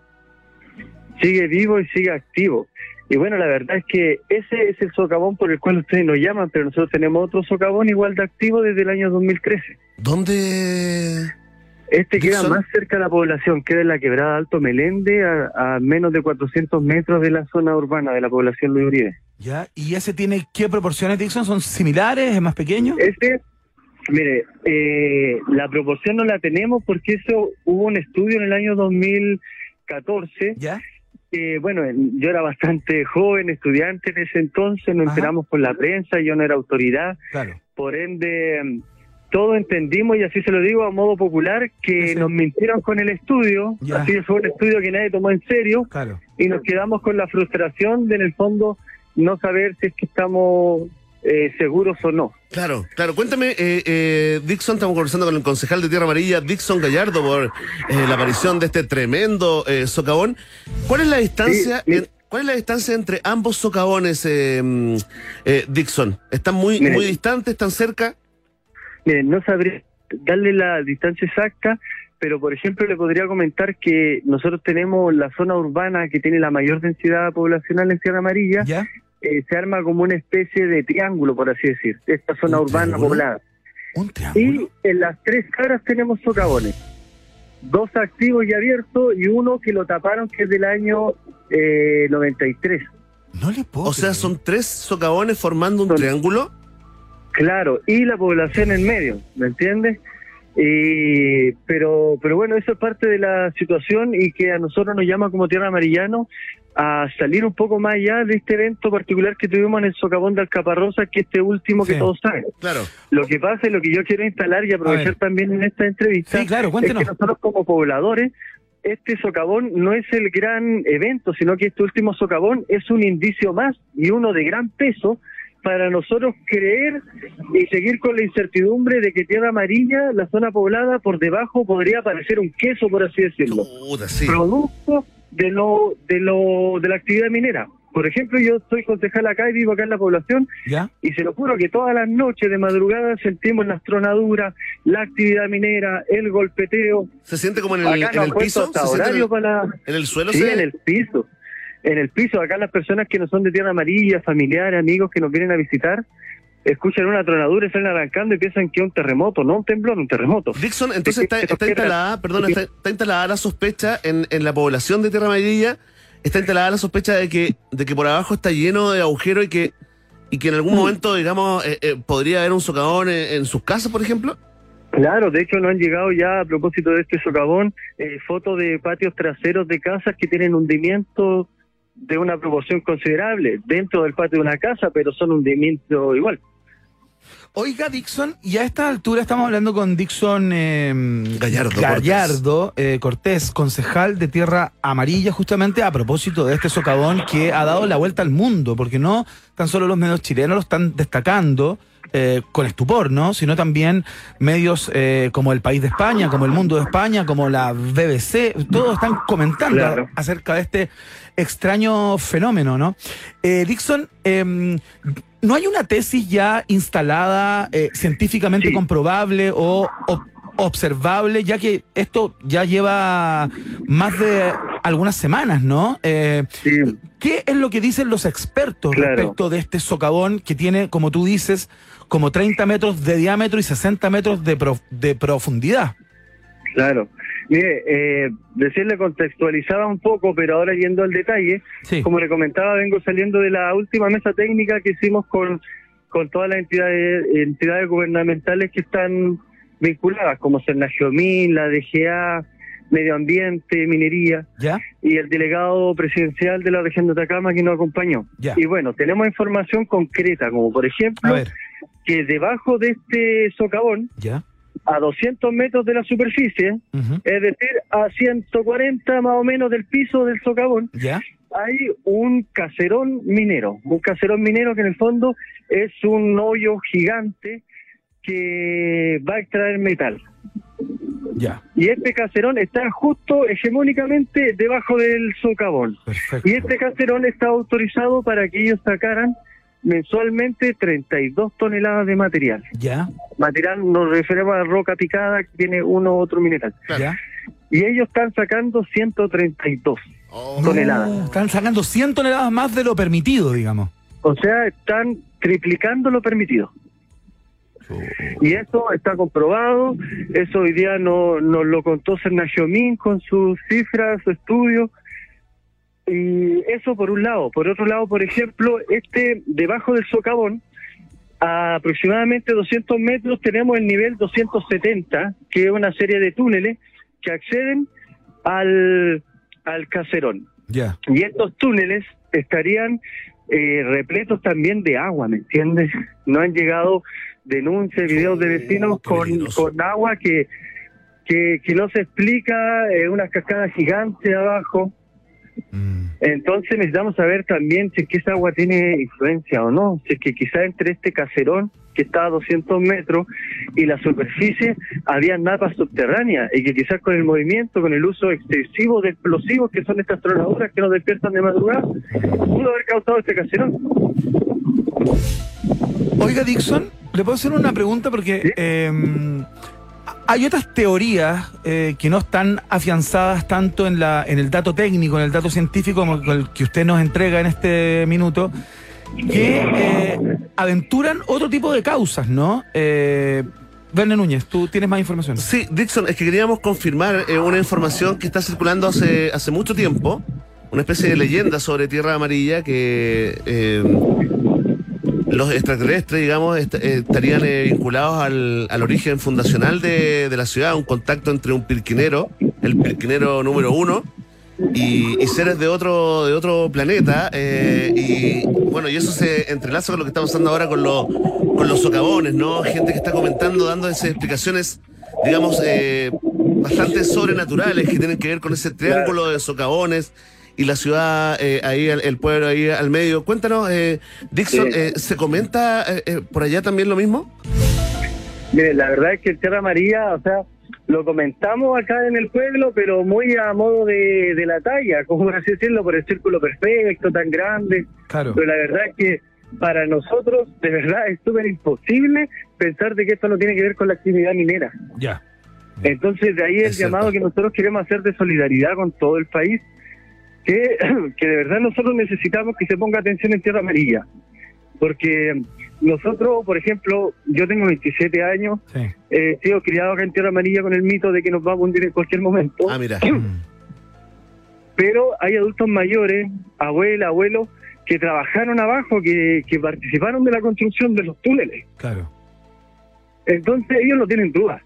Sigue vivo y sigue activo. Y bueno, la verdad es que ese es el socavón por el cual ustedes nos llaman, pero nosotros tenemos otro socavón igual de activo desde el año 2013.
¿Dónde?
Este queda más cerca de la población, queda en la quebrada Alto Melende, a, a menos de 400 metros de la zona urbana de la población Luis Uribe.
¿Ya? ¿Y ese tiene qué proporciones, Dixon? ¿Son similares? ¿Es más pequeño?
Este, mire, eh, la proporción no la tenemos porque eso hubo un estudio en el año 2014.
¿Ya?
que, bueno, yo era bastante joven, estudiante en ese entonces, nos
Ajá.
enteramos por la prensa, yo no era autoridad,
Claro.
por ende todos entendimos, y así se lo digo a modo popular, que
Sí,
nos mintieron con el estudio,
Ya.
así que fue un estudio que nadie tomó en serio,
Claro.
y nos quedamos con la frustración de en el fondo no saber si es que estamos eh, seguros o no.
Claro, claro. Cuéntame, eh, eh, Dixon, estamos conversando con el concejal de Tierra Amarilla, Dixon Gallardo, por eh, la aparición de este tremendo eh, socavón. ¿Cuál es la distancia?
Sí,
en- ¿Cuál es la distancia entre ambos socavones, eh, mm, eh, Dixon? ¿Están muy,
Mire.
muy distantes? ¿Están cerca?
Miren, no sabría darle la distancia exacta, pero por ejemplo le podría comentar que nosotros tenemos la zona urbana que tiene la mayor densidad poblacional en Sierra Amarilla,
¿Ya?
eh, se arma como una especie de triángulo, por así decir, esta zona
¿Un
urbana
triángulo?
poblada.
¿Un triángulo?
Y en las tres caras tenemos socavones, dos activos y abiertos y uno que lo taparon que es del año eh, 93.
No le puedo
O sea, son tres socavones formando un
Son-
triángulo.
Claro, y la población en medio, ¿me entiendes? Y, pero, pero bueno, eso es parte de la situación y que a nosotros nos llama como Tierra Amarillano a salir un poco más allá de este evento particular que tuvimos en el socavón de Alcaparrosa, que este último
Sí.
que todos saben.
Claro.
Lo que pasa y lo que yo quiero instalar y aprovechar también en esta entrevista
Sí, claro,
es que nosotros como pobladores, este socavón no es el gran evento, sino que este último socavón es un indicio más y uno de gran peso para nosotros creer y seguir con la incertidumbre de que Tierra Amarilla, la zona poblada, por debajo podría aparecer un queso, por así decirlo.
Sí.
Producto de lo, de lo, de la actividad minera. Por ejemplo, yo soy concejal acá y vivo acá en la población
¿Ya?
y se lo juro que todas las noches de madrugada sentimos las tronaduras, la actividad minera, el golpeteo.
Se siente como en el, en piso.
hasta
se siente en,
horario
el,
para...
en el suelo.
Sí,
se-
en el piso. En el piso, acá las personas que no son de Tierra Amarilla, familiares, amigos que nos vienen a visitar, escuchan una tronadura y salen arrancando y piensan que es un terremoto, no un temblor, un terremoto.
Dixon, entonces está, está instalada, perdón, está, está instalada la sospecha en, en la población de Tierra Amarilla, está instalada la sospecha de que, de que por abajo está lleno de agujeros y que, y que en
Mm.
algún momento, digamos, eh, eh, podría haber un socavón en, en sus casas, por ejemplo.
Claro, de hecho nos han llegado ya a propósito de este socavón eh, fotos de patios traseros de casas que tienen hundimiento de una proporción considerable dentro del patio de una casa, pero son hundimientos igual.
Oiga, Dixon, y a esta altura estamos hablando con Dixon eh,
Gallardo
Gallardo, eh, Cortés, concejal de Tierra Amarilla, justamente a propósito de este socavón que ha dado la vuelta al mundo, porque no tan solo los medios chilenos lo están destacando eh, con estupor, ¿no? Sino también medios eh, como El País de España, como El Mundo de España, como la BBC, todos están comentando
Claro.
acerca de este extraño fenómeno, ¿no? Eh, Dixon, em, ¿no hay una tesis ya instalada, científicamente
Sí.
comprobable o, o- observable, ya que esto ya lleva más de algunas semanas, ¿no? Eh,
Sí.
¿Qué es lo que dicen los expertos
Claro.
respecto de este socavón que tiene, como tú dices, como 30 metros de diámetro y 60 metros de, prof- de profundidad?
Claro. Mire, eh, decirle contextualizaba un poco, pero ahora yendo al detalle,
Sí.
como le comentaba, vengo saliendo de la última mesa técnica que hicimos con, con todas las entidades, entidades gubernamentales que están vinculadas, como Cernagiomín, la DGA, Medio Ambiente, Minería,
¿Ya?
y el delegado presidencial de la región de Atacama que nos acompañó.
Ya.
Y bueno, tenemos información concreta, como por
A
ejemplo,
ver,
que debajo de este socavón,
¿ya?
a 200 metros de la superficie, es decir, a 140 más o menos del piso del socavón,
¿Ya?
hay un caserón minero. Un caserón minero que en el fondo es un hoyo gigante que va a extraer metal.
Ya.
Y este caserón está justo hegemónicamente debajo del socavón.
Perfecto.
Y este caserón está autorizado para que ellos sacaran mensualmente 32 toneladas de material.
¿Ya?
Material nos referimos a roca picada que tiene uno u otro mineral.
¿Ya?
Y ellos están sacando 132
Oh,
toneladas.
No, están sacando 100 toneladas más de lo permitido, digamos.
O sea, están triplicando lo permitido. Y eso está comprobado, eso hoy día no- nos lo contó Cernagiomín con sus cifras, su estudio. Y eso por un lado. Por otro lado, por ejemplo, este debajo del socavón, a aproximadamente 200 metros, tenemos el nivel 270, que es una serie de túneles que acceden al, al caserón.
Ya.
Y estos túneles estarían eh, repletos también de agua, ¿me entiendes? No han llegado denuncias, videos de vecinos con, con agua que, que, que no se explica, eh, unas cascadas gigantes abajo.
Mm.
Entonces necesitamos saber también si es que esa agua tiene influencia o no, si es que quizá entre este caserón que está a 200 metros y la superficie había napas subterráneas y que quizás con el movimiento, con el uso excesivo de explosivos que son estas tronaduras que nos despiertan de madrugada, pudo haber causado este caserón.
Oiga, Dixon, le puedo hacer una pregunta porque eh, hay otras teorías eh, que no están afianzadas tanto en, el dato técnico, en el dato científico como el que usted nos entrega en este minuto, que eh, aventuran otro tipo de causas, ¿no? Eh, Verne Núñez, tú tienes más información.
Sí, Dixon, es que queríamos confirmar eh, una información que está circulando hace, mucho tiempo, una especie de leyenda sobre Tierra Amarilla que los extraterrestres, digamos, eh, estarían eh, vinculados al, al origen fundacional de, de la ciudad, un contacto entre un pirquinero, el pirquinero número uno, y, y seres de otro de otro planeta eh, y bueno y eso se entrelaza con lo que está pasando ahora con los con los socavones no gente que está comentando dando esas explicaciones digamos eh, bastante sobrenaturales que tienen que ver con ese triángulo de socavones y la ciudad eh, ahí, el, el pueblo ahí al medio. Cuéntanos, eh, Dixon,
Sí.
eh, ¿se comenta eh, eh, por allá también lo mismo?
Mire, la verdad es que el Tierra María, o sea, lo comentamos acá en el pueblo, pero muy a modo de, de la talla, como por así decirlo, por el círculo perfecto, tan grande.
Claro.
Pero la verdad es que para nosotros, de verdad, es súper imposible pensar de que esto no tiene que ver con la actividad minera.
Ya.
Entonces, de ahí el
Es cierto.
llamado que nosotros queremos hacer de solidaridad con todo el país, que, *clears throat* que de verdad nosotros necesitamos que se ponga atención en Tierra Amarilla. Porque nosotros, por ejemplo, yo tengo 27 años,
Sí.
eh, he sido criado acá en Tierra Amarilla con el mito de que nos va a hundir en cualquier momento,
Ah, mira. *clears throat*
pero hay adultos mayores, abuelas, abuelos, que trabajaron abajo, que, que participaron de la construcción de los túneles.
Claro.
Entonces ellos no tienen dudas,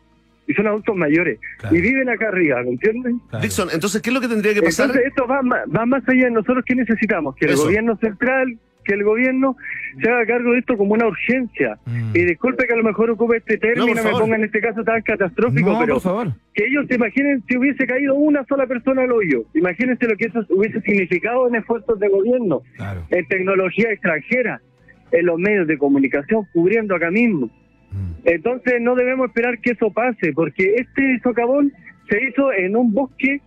y son adultos mayores,
Claro.
y viven acá arriba, ¿me entienden?
claro.
Dixon, entonces, ¿qué es lo que tendría que pasar?
Entonces esto va, ma- va más allá de nosotros que necesitamos, que el
Eso.
gobierno central, que el gobierno se haga cargo de esto como una urgencia.
Mm.
Y disculpe que a lo mejor ocupe este término, me ponga en este caso tan catastrófico,
No,
pero
por favor.
que ellos se imaginen si hubiese caído una sola persona al hoyo. Imagínense lo que eso hubiese significado en esfuerzos de gobierno,
Claro.
en tecnología extranjera, en los medios de comunicación, cubriendo acá mismo.
Mm.
Entonces no debemos esperar que eso pase, porque este socavón se hizo en un bosque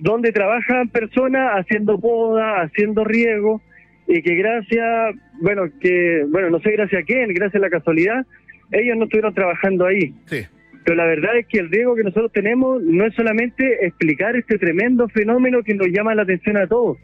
donde trabajan personas haciendo poda, haciendo riego, y que gracias, bueno, que, bueno, no sé gracias a quién, gracias a la casualidad, ellos no estuvieron trabajando ahí.
Sí.
Pero la verdad es que el riesgo que nosotros tenemos no es solamente explicar este tremendo fenómeno que nos llama la atención a todos,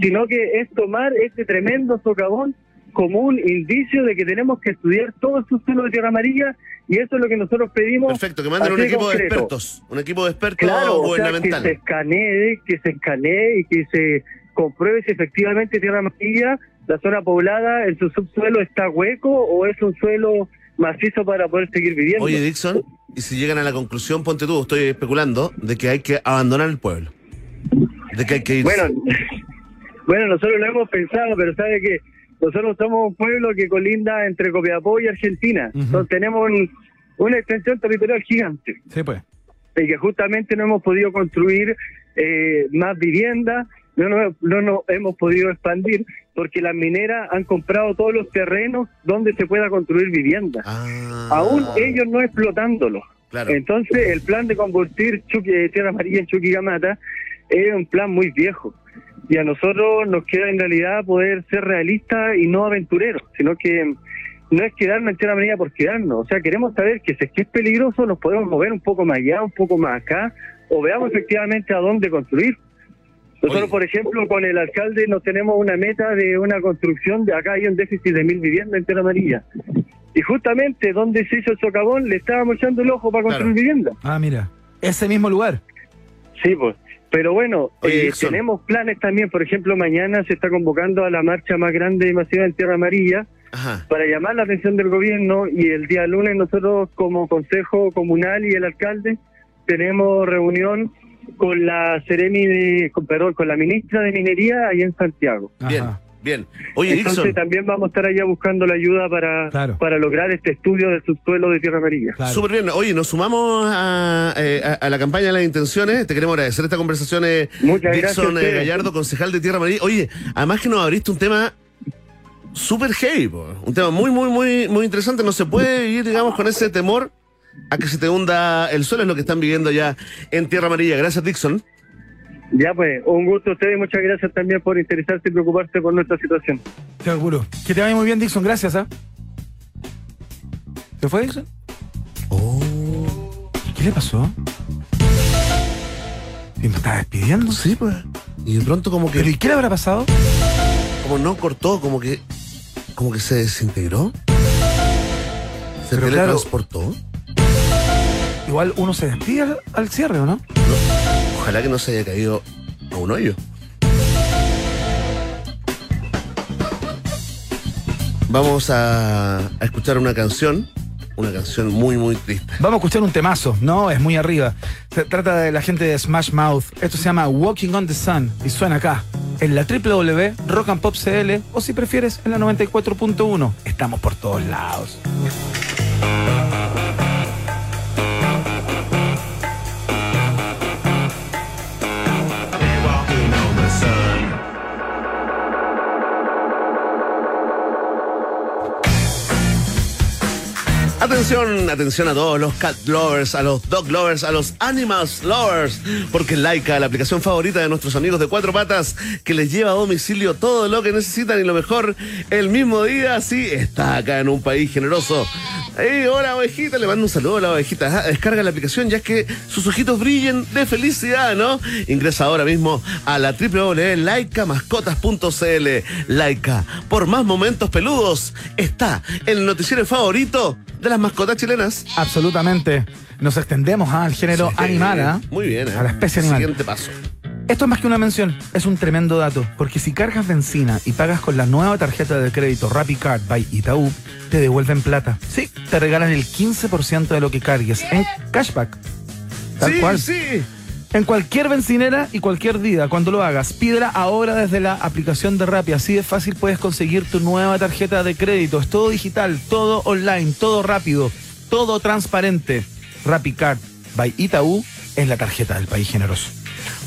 sino que es tomar este tremendo socavón como un indicio de que tenemos que estudiar todo el suelo de Tierra Amarilla y eso es lo que nosotros pedimos.
Perfecto, que manden un equipo de expertos, un equipo de expertos
Claro, o sea, que se escanee, que se escanee y que se compruebe si efectivamente Tierra Amarilla, la zona poblada, en su subsuelo está hueco o es un suelo macizo para poder seguir viviendo.
Oye, Dixon, y si llegan a la conclusión, ponte tú, estoy especulando, de que hay que abandonar el pueblo. De que hay que irse.
Bueno, *laughs* bueno, nosotros lo hemos pensado, pero sabe que nosotros somos un pueblo que colinda entre Copiapó y Argentina.
Ujú.
Entonces tenemos un- una extensión territorial gigante
Sí, pues.
y que justamente no hemos podido construir eh, más viviendas, no, no, no nos hemos podido expandir porque las mineras han comprado todos los terrenos donde se pueda construir viviendas.
Ah,
Aún ellos no explotándolos.
Claro.
Entonces, el plan de convertir Chuqui- Tierra Amarilla en Chuquicamata es un plan muy viejo. Y a nosotros nos queda en realidad poder ser realistas y no aventureros, sino que no es quedarnos en Tierra Amarilla por quedarnos. O sea, queremos saber que si es que es peligroso, nos podemos mover un poco más allá, un poco más acá, o veamos efectivamente a dónde construir. Nosotros,
Oye.
por ejemplo, con el alcalde nos tenemos una meta de una construcción, de acá hay un déficit de mil viviendas en Tierra Amarilla. Y justamente donde se hizo el socavón le estábamos echando el ojo para
Claro.
construir vivienda.
Ah, mira. Ese mismo lugar.
Sí, pues. Pero bueno,
Oye,
eh, tenemos planes también. Por ejemplo, mañana se está convocando a la marcha más grande y masiva en Tierra Amarilla
Ajá.
para llamar la atención del gobierno y el día lunes nosotros como Consejo Comunal y el alcalde tenemos reunión con la Seremi de, con, perdón, con la ministra de Minería ahí en Santiago.
Bien. Bien. Oye,
Entonces
Dixon,
también vamos a estar allá buscando la ayuda para,
Claro.
para lograr este estudio del subsuelo de Tierra Amarilla.
Claro.
súper bien. Oye, nos sumamos a, eh, a- a la campaña de las intenciones. Te queremos agradecer esta conversación, eh,
Muchas gracias
Dixon eh,
ustedes.
Gallardo, concejal de Tierra Amarilla. Oye, además que nos abriste un tema súper heavy, po. un tema muy, muy, muy, muy interesante. No se puede vivir, digamos, con ese temor a que se te hunda el suelo, es lo que están viviendo ya en Tierra Amarilla. Gracias, Dixon.
Ya pues, un gusto a ustedes y muchas gracias también por interesarse y preocuparse por nuestra situación.
Seguro. Que te vaya muy bien, Dixon. Gracias, ¿ah? ¿Se fue, Dixon?
Oh,
¿Qué le pasó? ¿Y me está despidiendo?
sí, pues. Y de pronto como
¿Pero
que,
y qué le habrá pasado?
como no cortó, como que, como que se desintegró. Se
Pero claro.
teletransportó.
Igual uno se despide al, al cierre, ¿o no?
Ojalá que no se haya caído a un hoyo. Vamos a, escuchar una canción, una canción muy, muy triste.
Vamos a escuchar un temazo, no, es muy arriba. Se trata de la gente de Smash Mouth. Esto se llama Walking on the Sun y suena acá, en la www Rock and Pop CL o si prefieres en la 94.1. Estamos por todos lados.
Atención, atención a todos los cat lovers, a los dog lovers, a los animals lovers, porque Laika, la aplicación favorita de nuestros amigos de cuatro patas, que les lleva a domicilio todo lo que necesitan y lo mejor el mismo día, sí, está acá en un país generoso. Hola ovejita, le mando un saludo a la ovejita. Ajá, Descarga la aplicación ya es que sus ojitos brillen de felicidad, ¿no? Ingresa ahora mismo a la www.laicamascotas.cl. Laika, por más momentos peludos, está el noticiero favorito de las mascotas chilenas.
Absolutamente. Nos extendemos ah, al género
Sí,
animal, ¿ah?
Muy bien, ¿eh?
A la especie animal.
Siguiente paso.
Esto es más que una mención, es un tremendo dato, porque si cargas benzina y pagas con la nueva tarjeta de crédito RappiCard by Itaú, te devuelven plata. Sí, te regalan el 15% de lo que cargues en cashback. Tal
sí,
cual.
sí.
En cualquier bencinera y cualquier día, cuando lo hagas, pídela ahora desde la aplicación de Rappi. Así de fácil puedes conseguir tu nueva tarjeta de crédito. Es todo digital, todo online, todo rápido, todo transparente. Rappi Card by Itaú es la tarjeta del país generoso.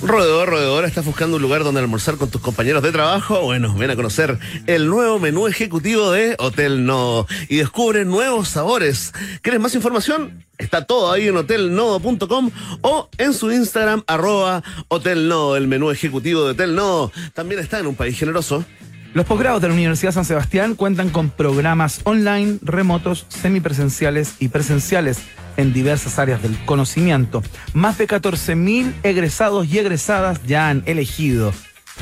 Roedor, roedora, ¿estás buscando un lugar donde almorzar con tus compañeros de trabajo? Bueno, ven a conocer el nuevo menú ejecutivo de Hotel Nodo y descubre nuevos sabores. ¿Quieres más información? Está todo ahí en hotelnodo.com o en su Instagram, arroba Hotel Nodo, el menú ejecutivo de Hotel Nodo. También está en un país generoso.
Los posgrados de la Universidad San Sebastián cuentan con programas online, remotos, semipresenciales y presenciales en diversas áreas del conocimiento. Más de 14.000 egresados y egresadas ya han elegido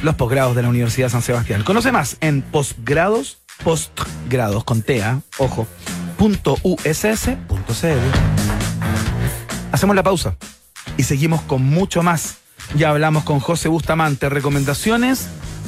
los posgrados de la Universidad San Sebastián. Conoce más en posgrados, postgrados con TEA, ojo, punto uss.cl. Hacemos la pausa y seguimos con mucho más. Ya hablamos con José Bustamante, recomendaciones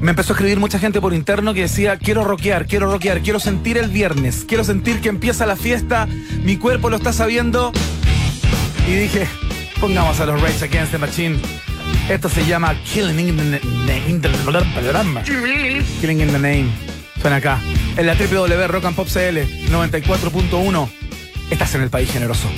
Me empezó a escribir mucha gente por interno que decía, quiero rockear, quiero rockear, quiero sentir el viernes, quiero sentir que empieza la fiesta, mi cuerpo lo está sabiendo. Y dije, pongamos a los Rage Against the Machine. Esto se llama Killing in the Name. Killing in the Name. Suena acá. En la www Rock and Pop CL 94.1. Estás en el país generoso.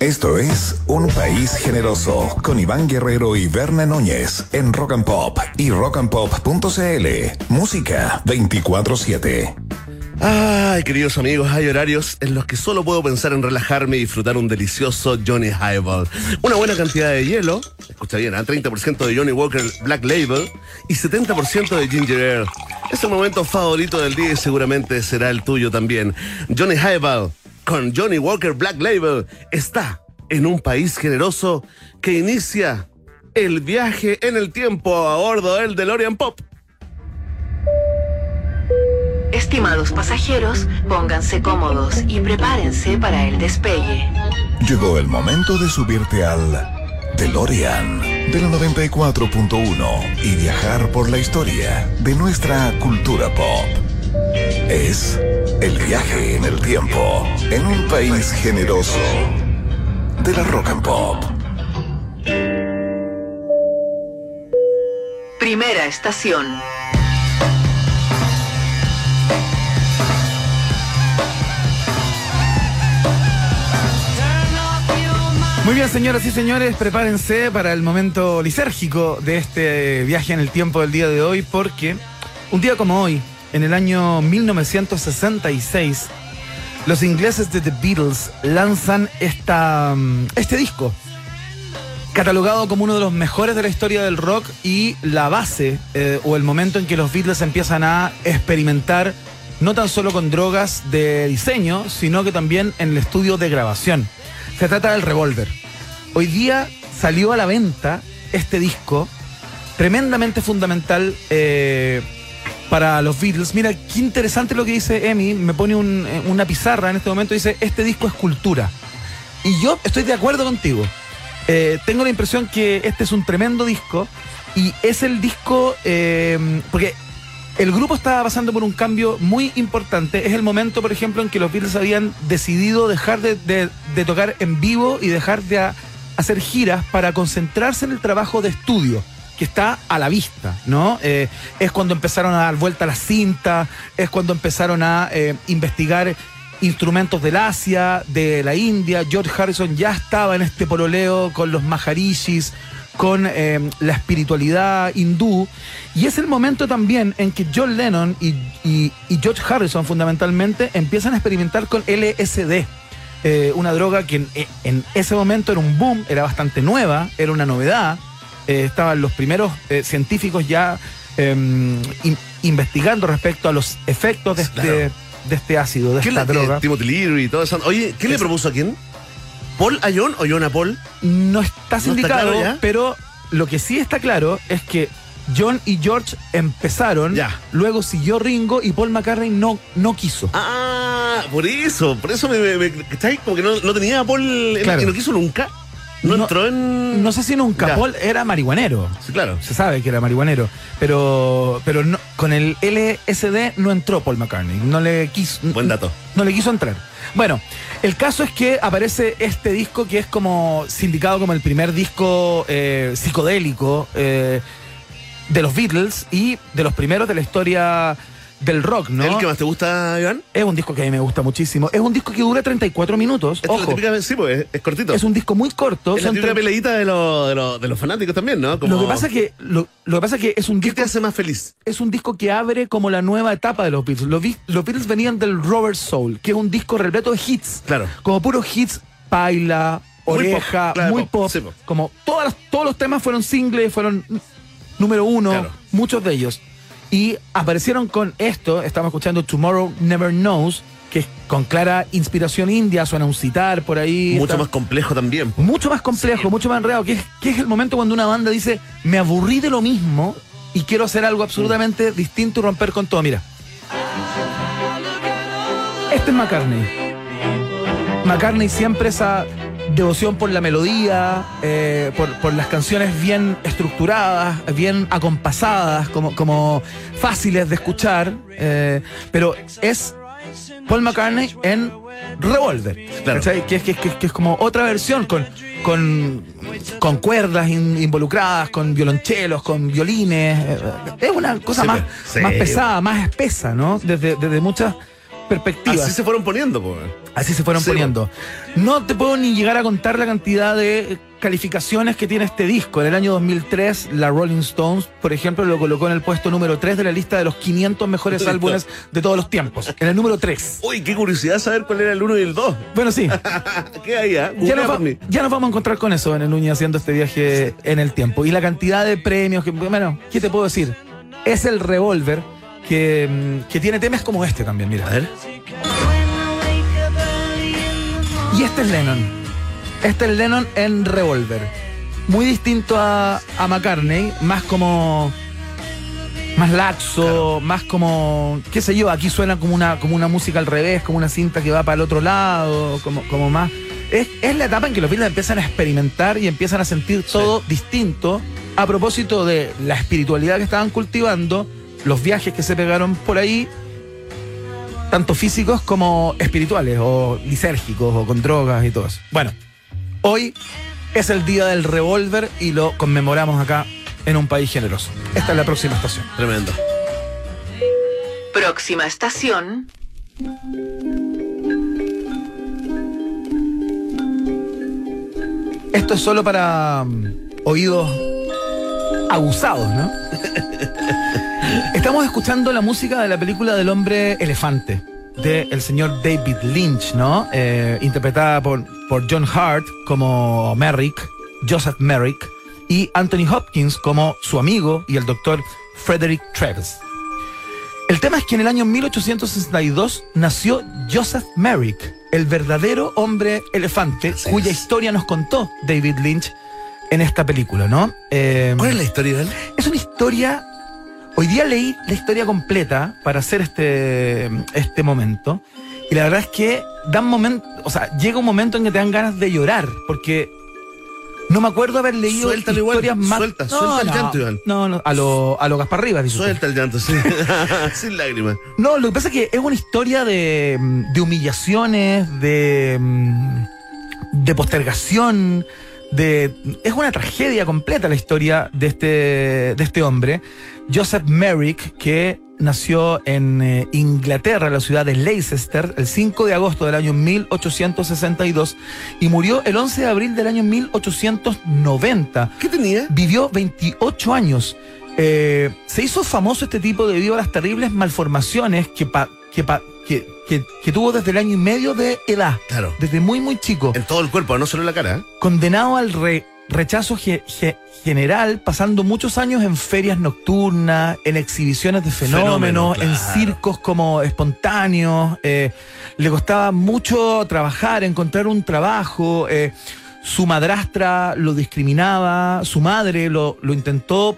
Esto es Un País Generoso con Iván Guerrero y Berna Núñez en Rock and Pop y rockandpop.cl. Música 24-7.
Ay, queridos amigos, hay horarios en los que solo puedo pensar en relajarme y disfrutar un delicioso Johnny Highball. Una buena cantidad de hielo, escucha bien, ¿ah? 30% de Johnny Walker Black Label y 70% de Ginger Ale. Es el momento favorito del día y seguramente será el tuyo también. Johnny Highball con Johnny Walker Black Label está en un país generoso que inicia el viaje en el tiempo a bordo del DeLorean Pop.
Estimados pasajeros, pónganse cómodos y prepárense para el despegue.
Llegó el momento de subirte al DeLorean de la 94.1 y viajar por la historia de nuestra cultura pop. Es el viaje en el tiempo en un país generoso de la rock and pop.
Primera estación.
Muy bien, señoras y señores, prepárense para el momento lisérgico de este viaje en el tiempo del día de hoy, porque un día como hoy, en el año 1966, los ingleses de The Beatles lanzan esta, mm, este disco, catalogado como uno de los mejores de la historia del rock y la base eh, o el momento en que los Beatles empiezan a experimentar no tan solo con drogas de diseño, sino que también en el estudio de grabación. Se trata del Revolver. Hoy día salió a la venta este disco, tremendamente fundamental eh, para los Beatles. Mira, qué interesante lo que dice Emi. Me pone un- eh, una pizarra en este momento. Dice, este disco es cultura. Y yo estoy de acuerdo contigo. Eh, tengo la impresión que este es un tremendo disco. Y es el disco... eh, porque el grupo estaba pasando por un cambio muy importante. Es el momento, por ejemplo, en que los Beatles habían decidido dejar de, tocar en vivo y dejar de hacer giras para concentrarse en el trabajo de estudio que está a la vista, ¿no? Eh, es cuando empezaron a dar vuelta las cintas, es cuando empezaron a eh, investigar instrumentos del Asia, de la India. George Harrison ya estaba en este pololeo con los Maharishis, con eh, la espiritualidad hindú. Y es el momento también en que John Lennon y, y- George Harrison fundamentalmente empiezan a experimentar con LSD. una droga que en, en ese momento era un boom, era bastante nueva, era una novedad. Eh, estaban los primeros eh, científicos ya in- investigando respecto a los efectos de este, de este ácido, de
¿Qué
esta
le,
droga.
Timothy Leary y todo eso. Oye, ¿qué le propuso a quién? ¿Paul a John o John a Paul?
No está
está
indicado,
claro ya?
pero lo que sí está claro es que John y George empezaron,
Ya.
luego siguió Ringo y Paul McCartney no, no quiso.
Ah, por eso, por eso me, me. Como que no, no tenía a Paul
Claro.
y no quiso nunca. No,
No-
entró en.
No sé si nunca.
Ya.
Paul era marihuanero.
Sí, claro.
Se sabe que era marihuanero. Pero, pero no, con el LSD no entró Paul McCartney. No le quiso.
Buen dato.
No le quiso entrar. Bueno, el caso es que aparece este disco que es como sindicado como el primer disco eh, psicodélico eh, de los Beatles y de los primeros de la historia del rock, ¿no?
¿El que más te gusta, Iván?
Es un disco que a mí me gusta muchísimo. Es un disco que dura 34 minutos.
Es
Ojo,
típica, sí, pues, es, cortito.
es un disco muy corto.
Es la típica peleadita de, los- de, los- de los fanáticos también, ¿no? Como-
Lo que pasa es que lo, lo que pasa es que es un
¿Qué
disco
te hace más feliz?
es un disco que abre como la nueva etapa de los Beatles. Los, los Beatles venían del Robert Soul, que es un disco repleto de hits.
Claro.
Como puros hits, Paila,
Muy
Oreja,
pop, claro,
muy
pop, sí, pop.
Como todas todos los temas fueron singles, fueron número uno,
Claro.
muchos de ellos. Y aparecieron con esto, estamos escuchando Tomorrow Never Knows, que es con clara inspiración india, suena un citar por ahí.
Mucho
está-
más complejo también.
mucho más complejo, mucho más enredado, que es, que es el momento cuando una banda dice, me aburrí de lo mismo y quiero hacer algo absolutamente distinto y romper con todo. Mira. Este es McCartney. McCartney siempre esa devoción por la melodía, eh, por, por las canciones bien estructuradas, bien acompasadas, como, como fáciles de escuchar, eh, pero es Paul McCartney en Revolver,
Claro.
que, es, que, es- que es- como otra versión con, con, con cuerdas in- involucradas, con violonchelos, con violines. eh, Es una cosa
Sí,
más,
sí.
más pesada, más espesa, ¿no? Desde, desde muchas perspectivas.
Así se fueron poniendo, pues.
Así se fueron
Sí,
poniendo. No te puedo ni llegar a contar la cantidad de calificaciones que tiene este disco. En el año 2003, la Rolling Stones, por ejemplo, lo colocó en el puesto número 3 de la lista de los 500 mejores álbumes de todos los tiempos. En el número 3.
Uy, qué curiosidad saber cuál era el 1 y el 2.
Bueno, sí. *laughs*
¿Qué hay, ah?
Ya nos, va- ya nos vamos a encontrar con eso en el Núñez haciendo este viaje en el tiempo. Y la cantidad de premios que, bueno, ¿qué te puedo decir? Es el revólver que, mm, que tiene temas como este también, mira.
A ver.
Y este es Lennon. Este es Lennon en Revolver. Muy distinto a, a McCartney, más como. Más laxo, más como. qué sé yo, aquí suena como una, como una música al revés, como una cinta que va para el otro lado, como, como más. Es, es la etapa en que los Beatles empiezan a experimentar y empiezan a sentir todo distinto a propósito de la espiritualidad que estaban cultivando, los viajes que se pegaron por ahí tanto físicos como espirituales o lisérgicos o con drogas y todo eso. Bueno, hoy es el día del revólver y lo conmemoramos acá en un país generoso. Esta es la próxima estación.
Tremendo.
Próxima estación,
Esto es solo para mm, oídos abusados, ¿no? *laughs* Estamos escuchando la música de la película del hombre elefante del señor David Lynch, ¿no? Eh, interpretada por, por John Hart como Merrick, Joseph Merrick, y Anthony Hopkins como su amigo y el doctor Frederick Travis. El tema es que en el año 1862 nació Joseph Merrick, el verdadero hombre elefante, cuya historia nos contó David Lynch en esta película, ¿no? Eh,
¿Cuál es la historia, Iván?
es una historia Hoy día leí la historia completa para hacer este, este momento. Y la verdad es que dan momento, o sea, llega un momento en que te dan ganas de llorar, porque no me acuerdo haber leído
Suéltalo igual,
historias más.
suelta, suelta el llanto, Iván.
No, no, a lo, a lo Gaspar Rivas, dice usted.
Suelta el llanto, sí. *laughs* Sin lágrimas.
No, lo que pasa es que es una historia de, de humillaciones, de, de postergación, de es una tragedia completa la historia de este, de este hombre, Joseph Merrick, que nació en eh, Inglaterra, en la ciudad de Leicester, el 5 de agosto del año 1862 y murió el 11 de abril del año 1890.
¿Qué tenía?
Vivió 28 años. Eh, se hizo famoso este tipo debido a las terribles malformaciones que, pa- que, pa- que, que- que tuvo desde el año y medio de edad.
Claro.
Desde muy, muy chico.
En todo el cuerpo, no solo en la cara. ¿eh?
Condenado al re- rechazo ge- ge- general, pasando muchos años en ferias nocturnas, en exhibiciones de fenómenos,
Fenómeno,
en circos como espontáneos. eh, le costaba mucho trabajar, encontrar un trabajo. eh, su madrastra lo discriminaba, su madre lo, lo intentó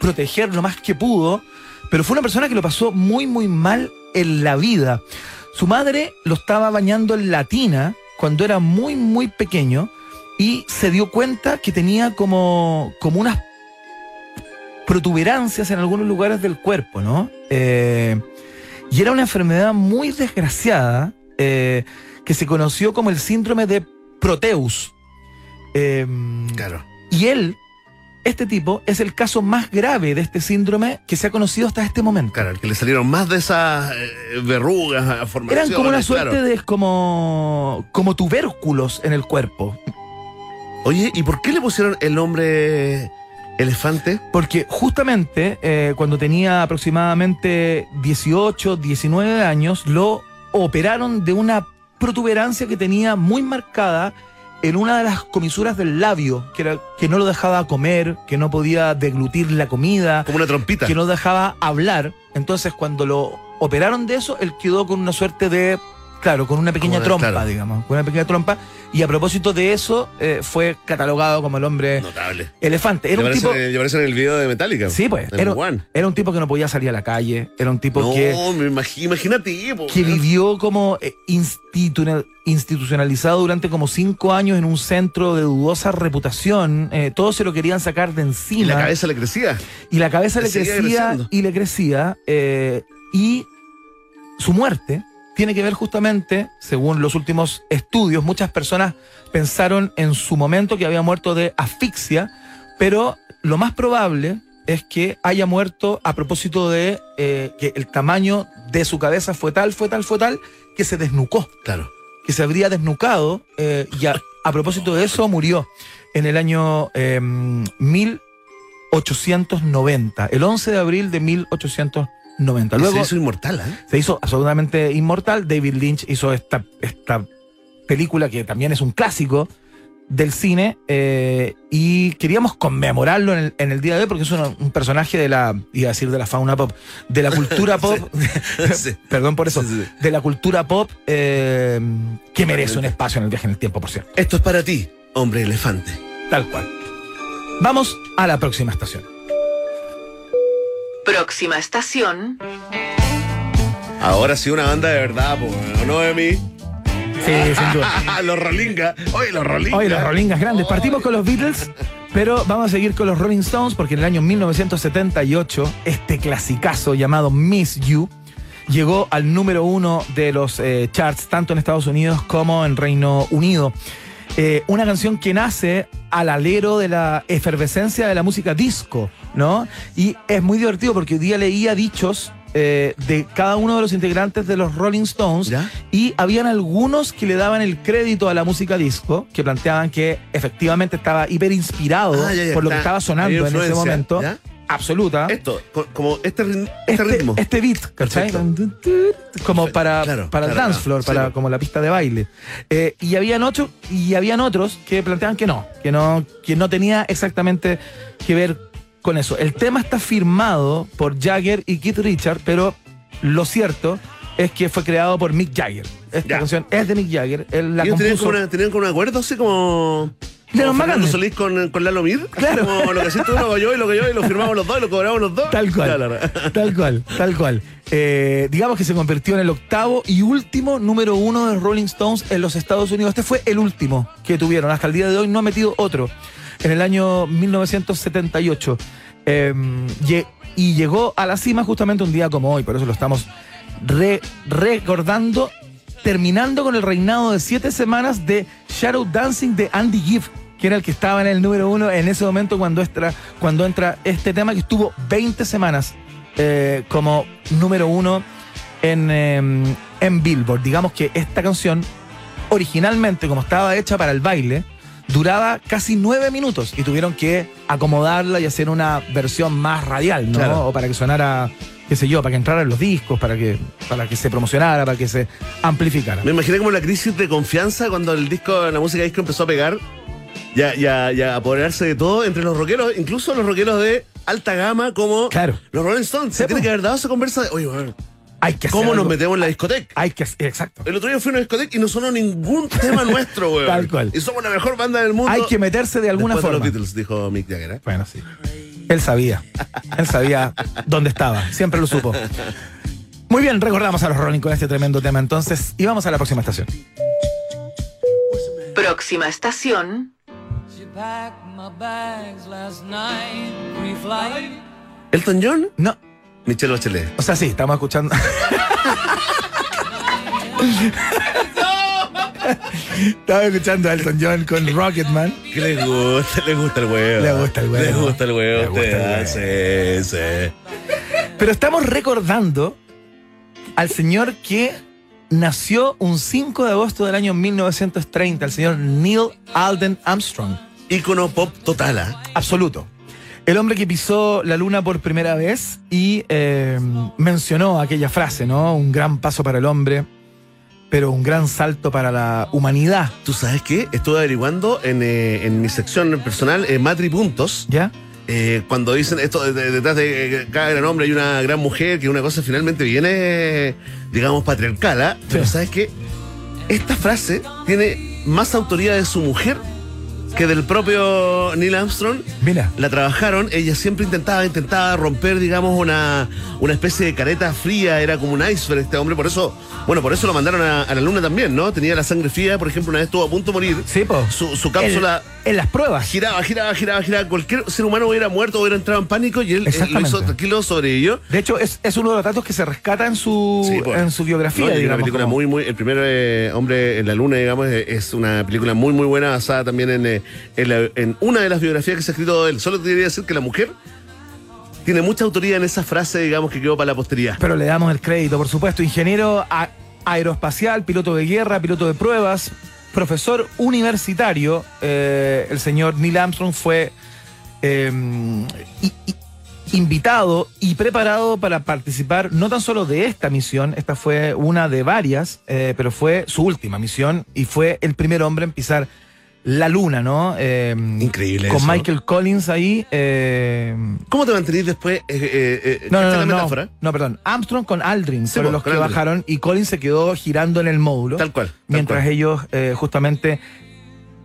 proteger lo más que pudo, pero fue una persona que lo pasó muy, muy mal en la vida. Su madre lo estaba bañando en latina cuando era muy, muy pequeño y se dio cuenta que tenía como, como unas protuberancias en algunos lugares del cuerpo, ¿no? Eh, y era una enfermedad muy desgraciada eh, que se conoció como el síndrome de Proteus. Eh,
Claro.
y él, este tipo, es el caso más grave de este síndrome que se ha conocido hasta este momento.
Claro, el que le salieron más de esas eh, verrugas, formaciones.
Eran como una suerte
claro.
de como, como tubérculos en el cuerpo.
Oye, ¿y por qué le pusieron el nombre elefante?
Porque justamente eh, cuando tenía aproximadamente 18, 19 años, lo operaron de una protuberancia que tenía muy marcada en una de las comisuras del labio, que, era, que no lo dejaba comer, que no podía deglutir la comida,
Como una trompita.
que no dejaba hablar. Entonces, cuando lo operaron de eso, él quedó con una suerte de. Claro, con una pequeña
Como
trompa,
claro.
digamos. Con una pequeña trompa. Y a propósito de eso, eh, fue catalogado como el hombre
Notable.
elefante. Era
¿Le
un tipo.
en el- en video de Metallica?
Sí, pues. Era, un tipo que no podía salir a la calle. Era un tipo
No,
que,
me imagi- imagínate. po,
que vivió como eh, institucional- institucionalizado durante como cinco años en un centro de dudosa reputación. Eh, todos se lo querían sacar de encima.
Y la cabeza le crecía.
Y la cabeza
Le
crecía
creciendo.
y le crecía. y su muerte tiene que ver justamente, según los últimos estudios, muchas personas pensaron en su momento que había muerto de asfixia, pero lo más probable es que haya muerto a propósito de eh, que el tamaño de su cabeza fue tal, fue tal, fue tal, que se desnucó
Claro.
que se habría desnucado eh, y a, a propósito de eso murió en el año eh, 1890, el 11 de abril de 1890. Luego
se hizo inmortal, ¿eh?
se hizo absolutamente inmortal. David Lynch hizo esta, esta película que también es un clásico del cine eh, y queríamos conmemorarlo en el, en el día de hoy porque es un, un personaje de la, iba a decir de la fauna pop, de la cultura *laughs* pop, *laughs*
Sí.
perdón por eso,
sí.
de la cultura pop eh, que merece un espacio en el viaje en el tiempo, por cierto.
Esto es para ti, hombre elefante.
Tal cual. Vamos a la próxima estación.
Próxima estación,
Ahora sí una banda de verdad, po, ¿no de mí?
Sí, sin duda. *laughs*
los Rolinga. Oye, los Rolinga.
Hoy los Rollingas grandes. Partimos con los Beatles, pero vamos a seguir con los Rolling Stones porque en el año 1978 este clasicazo llamado Miss You llegó al número uno de los eh, charts tanto en Estados Unidos como en Reino Unido. Eh, una canción que nace al alero de la efervescencia de la música disco, ¿no? Y es muy divertido porque hoy día leía dichos eh, de cada uno de los integrantes de los Rolling Stones
¿Ya?
y habían algunos que le daban el crédito a la música disco, que planteaban que efectivamente estaba hiper inspirado
Ah, ya, ya,
por lo que estaba sonando en ese momento.
¿ya?
Absoluta.
Esto, co- como este, este
Este,
ritmo.
este beat, ¿cachai? Como para,
Claro,
para el
claro,
dance floor, para como la pista de baile. Eh, y habían otros, y habían otros que planteaban que no, que no, que no tenía exactamente que ver con eso. El tema está firmado por Jagger y Keith Richard, pero lo cierto es que fue creado por Mick Jagger. Esta
Ya.
canción es de Mick Jagger. Él la
tenían
compuso.
como, una, tenían como un acuerdo así como.
Lennon
Como Fernando
McCartney.
Solís con, con Lalo Mir.
Claro.
Como lo que hiciste hago yo y lo que yo y lo firmamos los dos y lo cobramos los dos.
Tal cual.
Claro.
Tal cual, tal cual. Eh, digamos que se convirtió en el octavo y último número uno de Rolling Stones en los Estados Unidos. Este fue el último que tuvieron. Hasta el día de hoy no ha metido otro. En el año 1978. Eh, lle- y llegó a la cima justamente un día como hoy. Por eso lo estamos re- recordando. Terminando con el reinado de siete semanas de Shadow Dancing de Andy Gibb, que era el que estaba en el número uno en ese momento cuando entra, cuando entra este tema, que estuvo 20 semanas eh, como número uno en, eh, en Billboard. Digamos que esta canción, originalmente, como estaba hecha para el baile, duraba casi nueve minutos y tuvieron que acomodarla y hacer una versión más radial, ¿no?
Claro.
O para que sonara, qué sé yo, para que entrara en los discos, para que, para que se promocionara, para que se amplificara.
Me imaginé como la crisis de confianza cuando el disco, la música disco empezó a pegar ya, ya, ya apoderarse de todo entre los rockeros, incluso los rockeros de alta gama como
Claro.
los Rolling Stones. Se tiene que haber dado esa conversa de, oye, bueno,
Hay que hacer
¿cómo nos metemos en la discoteca?
Hay que hacer, exacto.
El otro día fui a una discoteca y no sonó ningún *laughs* tema nuestro, weón.
Tal cual.
Y somos la mejor banda del mundo.
Hay que meterse de alguna
Después de
forma.
los Beatles, dijo Mick Jagger. ¿eh?
Bueno, sí. Él sabía. Él sabía dónde estaba. Siempre lo supo. Muy bien, recordamos a los Rolling con este tremendo tema entonces. Y vamos a la próxima estación.
Próxima estación.
¿Elton John?
No.
Michelle Bachelet.
O sea, sí, estamos escuchando. Estaba escuchando a Elton John con Rocketman.
Que le gusta, le gusta el huevo.
Le gusta el huevo.
Le gusta el huevo.
Le gusta el
usted, sí, sí.
Pero estamos recordando al señor que nació un 5 de agosto del año 1930, el señor Neil Alden Armstrong.
Ícono pop total, ¿ah?
Absoluto. El hombre que pisó la luna por primera vez y eh, mencionó aquella frase, ¿no? Un gran paso para el hombre, pero un gran salto para la humanidad.
¿Tú sabes qué? Estuve averiguando en, eh, en mi sección personal, eh, Matri Puntos.
¿Ya?
Eh, cuando dicen esto, de- de- detrás de cada gran hombre hay una gran mujer, que una cosa finalmente viene, digamos, patriarcal. Pero
Sí.
¿sabes qué? Esta frase tiene más autoría de su mujer que del propio Neil Armstrong.
Mira.
La trabajaron, ella siempre intentaba, intentaba romper, digamos, una, una especie de careta fría, era como un iceberg este hombre, por eso, bueno, por eso lo mandaron a, a la luna también, ¿no? Tenía la sangre fría, por ejemplo, una vez estuvo a punto de morir.
Sí, po.
Su, su cápsula
En, en las pruebas.
giraba, giraba, giraba, giraba. Cualquier ser humano hubiera muerto, hubiera entrado en pánico y él, él lo hizo tranquilo sobre ello.
De hecho, es, es uno de los datos que se rescata en su,
Sí,
en su biografía.
No, una película
como-
muy, muy. El primer eh, hombre en la luna, digamos, es, es una película muy, muy buena, basada también en, eh, en, una de las biografías que se ha escrito de él. Solo te quería decir que la mujer tiene mucha autoría en esa frase, digamos, que quedó para la posteridad.
Pero le damos el crédito, por supuesto. Ingeniero aeroespacial, piloto de guerra, piloto de pruebas, profesor universitario. eh, el señor Neil Armstrong fue i- invitado y preparado para participar no tan solo de esta misión, esta fue una de varias, eh, pero fue su última misión y fue el primer hombre en pisar la luna, ¿no? Eh,
Increíble
Con
eso.
Michael Collins ahí. eh,
¿Cómo te mantenís después? Eh,
no, no,
¿esta
no,
la metáfora?
no, perdón. Armstrong con Aldrin
Sí,
fueron los que
Aldrin.
bajaron y Collins se quedó girando en el módulo.
Tal cual. tal
mientras
cual.
ellos justamente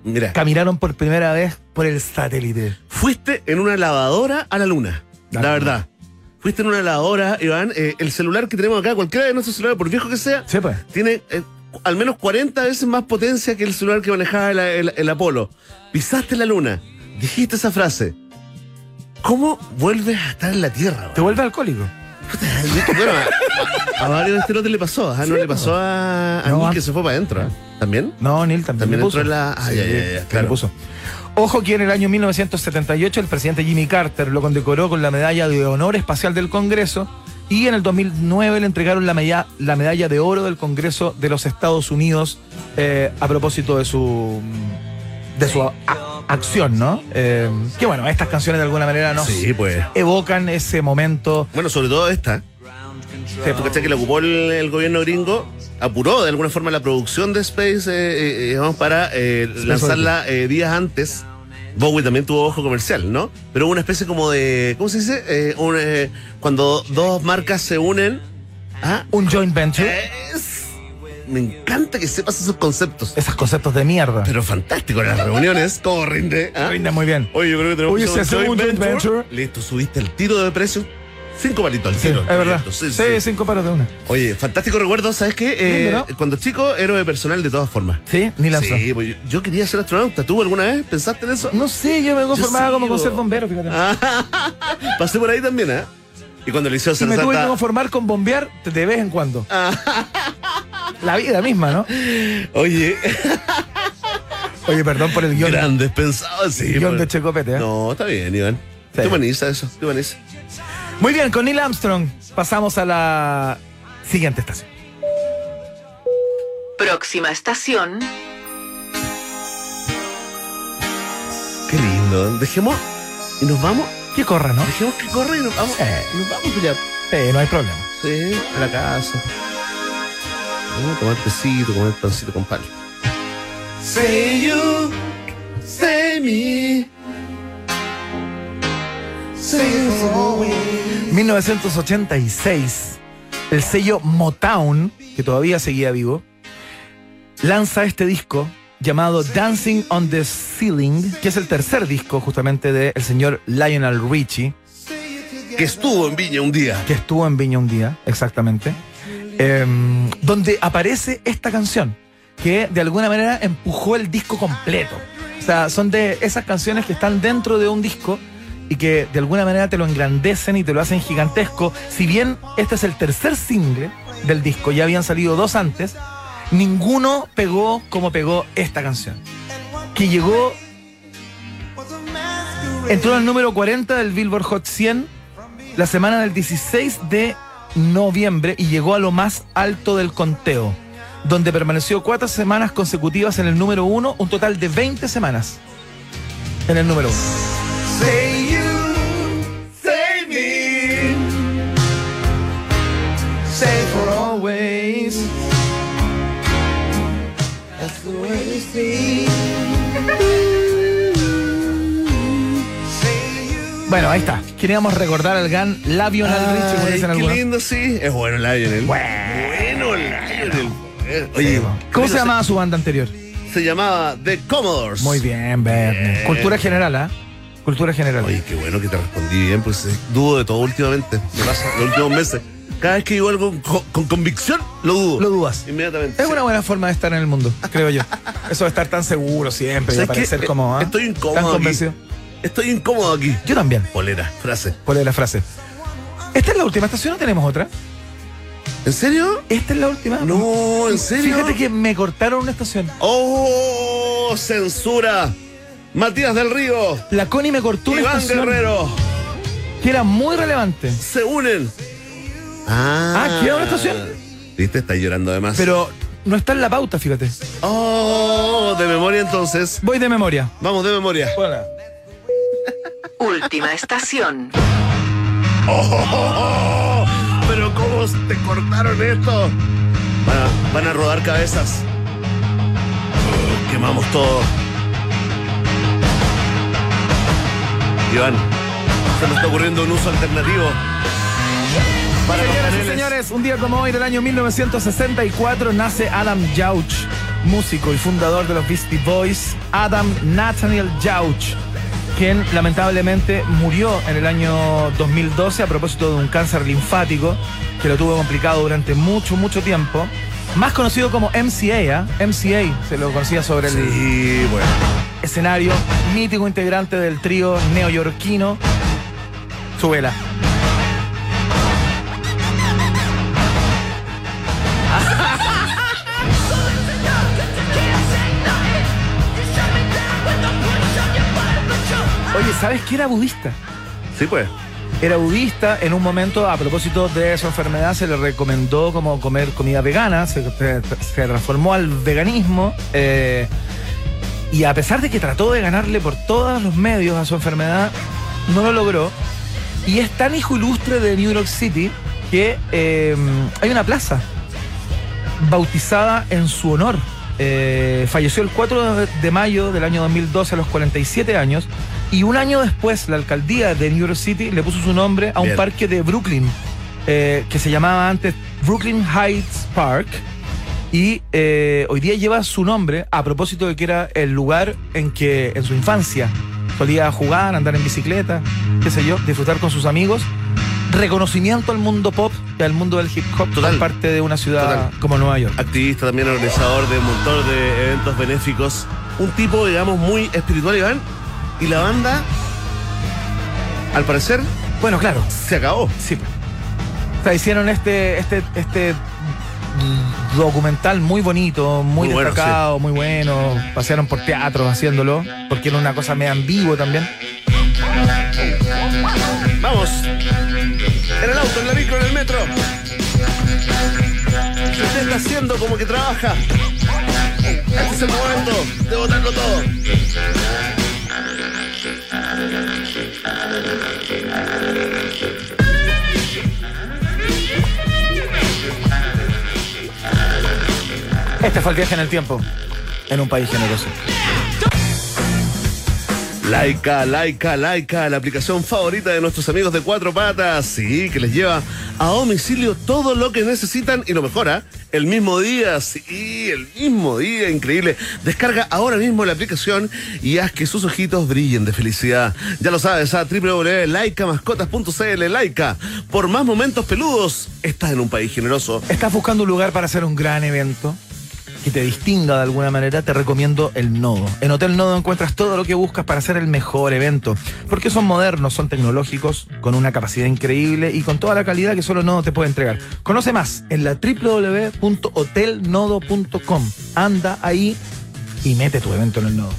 Mira,
caminaron por primera vez por el satélite.
fuiste en una lavadora a la luna. La verdad. Fuiste en una lavadora, Iván. eh, el celular que tenemos acá, cualquiera de nuestros celulares, por viejo que sea,
Sí, pues.
tiene eh, al menos 40 veces más potencia que el celular que manejaba el, el- el Apolo. Pisaste la luna, dijiste esa frase. ¿Cómo vuelves a estar en la Tierra?
Te
weón?
vuelve alcohólico.
bueno, a, a varios de este no te le pasó, ¿ah? no
Sí,
le pasó a, a
No, a-
que se fue para adentro. ¿ah? ¿También?
No, Neil también.
También entró en la- ah, ya, ya, ya,
le
claro.
puso. Ojo que en el año 1978 el presidente Jimmy Carter lo condecoró con la medalla de honor espacial del Congreso y en el 2009 le entregaron la, medalla, la medalla de oro del Congreso de los Estados Unidos eh, a propósito de su de su a- acción, ¿no? Eh, que bueno, estas canciones de alguna manera nos
Sí, pues.
evocan ese momento.
Bueno, sobre todo esta. Porque ¿cachai? que la ocupó el, el gobierno gringo, apuró de alguna forma la producción de Space, eh, eh, digamos, para eh, lanzarla días antes. Bowie también tuvo ojo comercial, ¿no? Pero una especie como de, ¿cómo se dice? Eh, un, eh, cuando dos marcas se unen. ¿ah?
Un joint venture.
Es- me encanta que sepas esos conceptos.
Esos conceptos de mierda.
Pero fantástico en las reuniones. ¿Cómo rinde? ¿Ah?
Rinde muy bien.
Oye, yo creo que tenemos
Oye,
que
se hace un joint venture.
Listo, subiste el tiro de precio. Cinco palitos al
Sí,
tiro.
es verdad.
Sí,
cinco paros de una.
Oye, fantástico recuerdo, ¿sabes qué? Eh,
Lindo,
Cuando chico, héroe personal de todas formas.
Sí, Neil Armstrong.
Sí, pues yo, yo quería ser astronauta. ¿Tú alguna vez pensaste en eso?
No sé, yo me conformaba como con
yo-
ser bombero, fíjate. *laughs*
Pasé por ahí también, ¿eh? Y cuando le hicieron
y me tuve que conformar con bombear de vez en cuando. La vida misma, ¿no?
Oye, *laughs*
Oye, perdón por el guion.
grandes pensados, sí.
guion
pues.
de Checopete, ¿eh?
No, está bien, Iván.
Sí.
Te humaniza eso, te humaniza.
Muy bien, con Neil Armstrong pasamos a la siguiente estación.
Próxima estación,
Qué lindo. Dejemos y nos vamos.
Que corra, ¿no?
Dejemos que corra y nos vamos.
Sí.
Y nos vamos ya.
Sí, no hay problema.
Sí, a la casa. Vamos a tomar tecito, comer pancito con pan. Say you, say me. Say you always.
1986, el sello Motown, que todavía seguía vivo, lanza este disco llamado Dancing on the Ceiling, que es el tercer disco justamente del señor Lionel Richie,
Que estuvo en Viña un día.
que estuvo en Viña un día, exactamente, em, donde aparece esta canción, que de alguna manera empujó el disco completo. O sea, son de esas canciones que están dentro de un disco y que de alguna manera te lo engrandecen y te lo hacen gigantesco. Si bien este es el tercer single del disco, ya habían salido dos antes, ninguno pegó como pegó esta canción. Que llegó, entró al número 40 del Billboard Hot 100 la semana del 16 de noviembre y llegó a lo más alto del conteo, donde permaneció cuatro semanas consecutivas en el número uno, un total de 20 semanas en el número uno. *laughs* Bueno, ahí está. Queríamos recordar al gran Lionel Richie,
Ay, qué lindo, sí. Es bueno Lionel. Bueno Lionel. Eh, Oye,
¿Cómo se llamaba su banda anterior?
Se llamaba The Commodores.
Muy bien, Verne.
Bien.
Cultura general, ¿ah? Cultura general.
Oye, qué bueno que te respondí bien, pues eh, dudo de todo últimamente. Me pasa los últimos meses. Cada vez que digo algo con, con convicción, lo dudo.
Lo dudas.
Inmediatamente.
Es una buena forma de estar en el mundo, *laughs* creo yo. Eso de estar tan seguro siempre y de parecer como. ¿ah?
Estoy incómodo
Tan
aquí. Estoy incómodo aquí.
Yo también.
Polera, frase.
Por la frase. ¿Esta es la última estación o tenemos otra?
¿En serio?
¿Esta es la última?
No, ¿en serio?
Fíjate que me cortaron una estación.
¡Oh! ¡Censura! Matías del Río.
La Connie me cortó una
Iván
estación
Guerrero.
que era muy relevante.
Se unen. Ah.
Ah, ¿queda una estación?
Viste, está llorando además.
Pero no está en la pauta, fíjate.
Oh, de memoria entonces.
Voy de memoria.
Vamos, de memoria.
última estación,
Oh, pero cómo te cortaron esto. Van a, van a rodar cabezas. Oh, quemamos todo. Iván, se nos está ocurriendo un uso alternativo.
Señoras y señores, un día como hoy del año 1964 nace Adam Jauch, músico y fundador de los Beastie Boys, Adam Nathaniel Jauch, quien lamentablemente murió en el año 2012 a propósito de un cáncer linfático que lo tuvo complicado durante mucho, mucho tiempo. Más conocido como MCA, ¿ah? MCA, se lo conocía sobre el
Sí, bueno.
escenario, mítico integrante del trío neoyorquino. Súbela. Oye, ¿sabes que era budista?
Sí, pues.
Era budista, en un momento, a propósito de su enfermedad, se le recomendó como comer comida vegana, se, se- se transformó al veganismo, eh, y a pesar de que trató de ganarle por todos los medios a su enfermedad, no lo logró. Y es tan hijo ilustre de New York City que eh, hay una plaza bautizada en su honor. Eh, falleció el 4 de- mayo del año 2012 a los 47 años y un año después la alcaldía de New York City le puso su nombre a un
Bien.
parque de Brooklyn eh, que se llamaba antes Brooklyn Heights Park Y eh, hoy día lleva su nombre a propósito de que era el lugar en que en su infancia solía jugar, andar en bicicleta, qué sé yo, disfrutar con sus amigos. Reconocimiento al mundo pop y al mundo del hip hop
Total.
por parte de una ciudad
Total.
como Nueva York.
Activista, también organizador de un montón de eventos benéficos. Un tipo, digamos, muy espiritual, Iván. Y la banda, al parecer,
Bueno, claro,
se acabó.
Sí. O sea, hicieron este, este, este documental muy bonito, muy,
Muy bueno,
destacado, muy bueno. Pasearon por teatros haciéndolo, porque era una cosa medio vivo también.
Vamos. En el auto, en la micro, en el metro. Si usted está haciendo como que trabaja, este es el momento de botarlo todo.
Este fue el viaje en el tiempo, en un país generoso.
Laika, Laika, Laika, la aplicación favorita de nuestros amigos de Cuatro Patas. Sí, que les lleva a domicilio todo lo que necesitan y lo mejora el mismo día. Sí, el mismo día, increíble. Descarga ahora mismo la aplicación y haz que sus ojitos brillen de felicidad. Ya lo sabes, a www.laicamascotas.cl, Laika. Por más momentos peludos, estás en un país generoso.
¿Estás buscando un lugar para hacer un gran evento? Que te distinga de alguna manera, te recomiendo el Nodo. En Hotel Nodo encuentras todo lo que buscas para hacer el mejor evento. Porque son modernos, son tecnológicos, con una capacidad increíble y con toda la calidad que solo Nodo te puede entregar. Conoce más en la www.hotelnodo.com. Anda ahí y mete tu evento en el Nodo.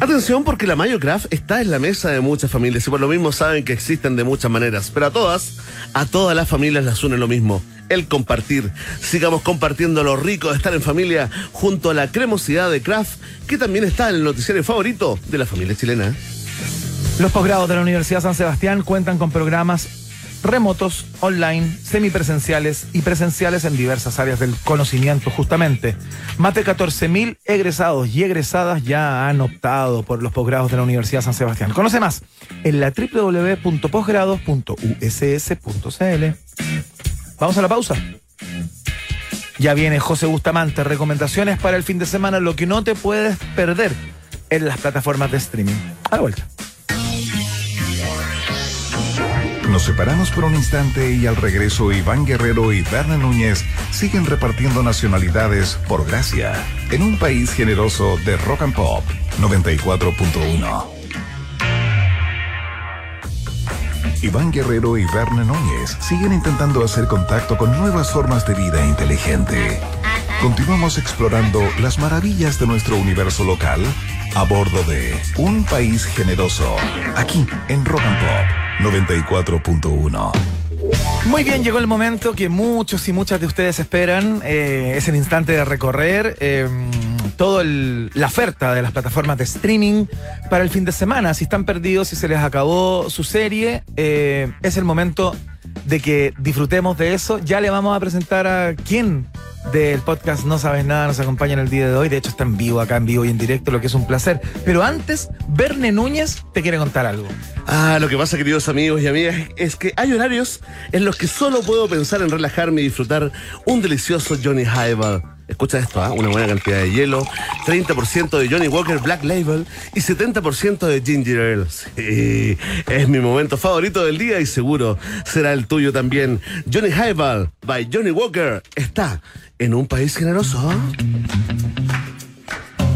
Atención porque la Mayo Craft está en la mesa de muchas familias y por lo mismo saben que existen de muchas maneras, pero a todas, a todas las familias las une lo mismo, el compartir. Sigamos compartiendo lo rico de estar en familia junto a la cremosidad de Craft que también está en el noticiario favorito de la familia chilena.
Los posgrados de la Universidad San Sebastián cuentan con programas remotos, online, semipresenciales y presenciales en diversas áreas del conocimiento, justamente. Más de 14.000 egresados y egresadas ya han optado por los posgrados de la Universidad San Sebastián. Conoce más en la www.posgrados.uss.cl. Vamos a la pausa. Ya viene José Bustamante, recomendaciones para el fin de semana, lo que no te puedes perder en las plataformas de streaming. A la vuelta.
Nos separamos por un instante y al regreso Iván Guerrero y Berna Núñez siguen repartiendo nacionalidades por gracia en un país generoso de rock and pop 94.1. Iván Guerrero y Berna Núñez siguen intentando hacer contacto con nuevas formas de vida inteligente. Continuamos explorando las maravillas de nuestro universo local a bordo de Un País Generoso, aquí en Rock and Pop 94.1.
Muy bien, llegó el momento que muchos y muchas de ustedes esperan. eh, es el instante de recorrer eh, toda la oferta de las plataformas de streaming para el fin de semana. Si están perdidos, si se les acabó su serie, eh, es el momento de que disfrutemos de eso. Ya le vamos a presentar a quién del podcast No Sabes Nada nos acompaña en el día de hoy. De hecho, está en vivo, acá en vivo y en directo, lo que es un placer. Pero antes, Verne Núñez te quiere contar algo.
Ah, lo que pasa, queridos amigos y amigas, es que hay horarios en los que solo puedo pensar en relajarme y disfrutar un delicioso Johnny Highball. Escucha esto, ¿ah? una buena cantidad de hielo, 30% de Johnny Walker Black Label y 70% de Ginger Ale. Sí, es mi momento favorito del día y seguro será el tuyo también. Johnny Highball by Johnny Walker está en un país generoso.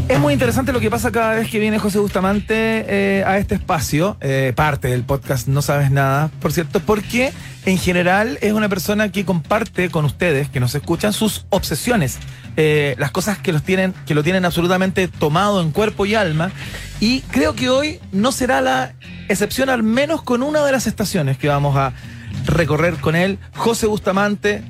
Es muy interesante lo que pasa cada vez que viene José Bustamante eh, a este espacio, eh, parte del podcast No Sabes Nada, por cierto, porque en general es una persona que comparte con ustedes, que nos escuchan, sus obsesiones, eh, las cosas que, los tienen, que lo tienen absolutamente tomado en cuerpo y alma. Y creo que hoy no será la excepción, al menos con una de las estaciones que vamos a recorrer con él. José Bustamante,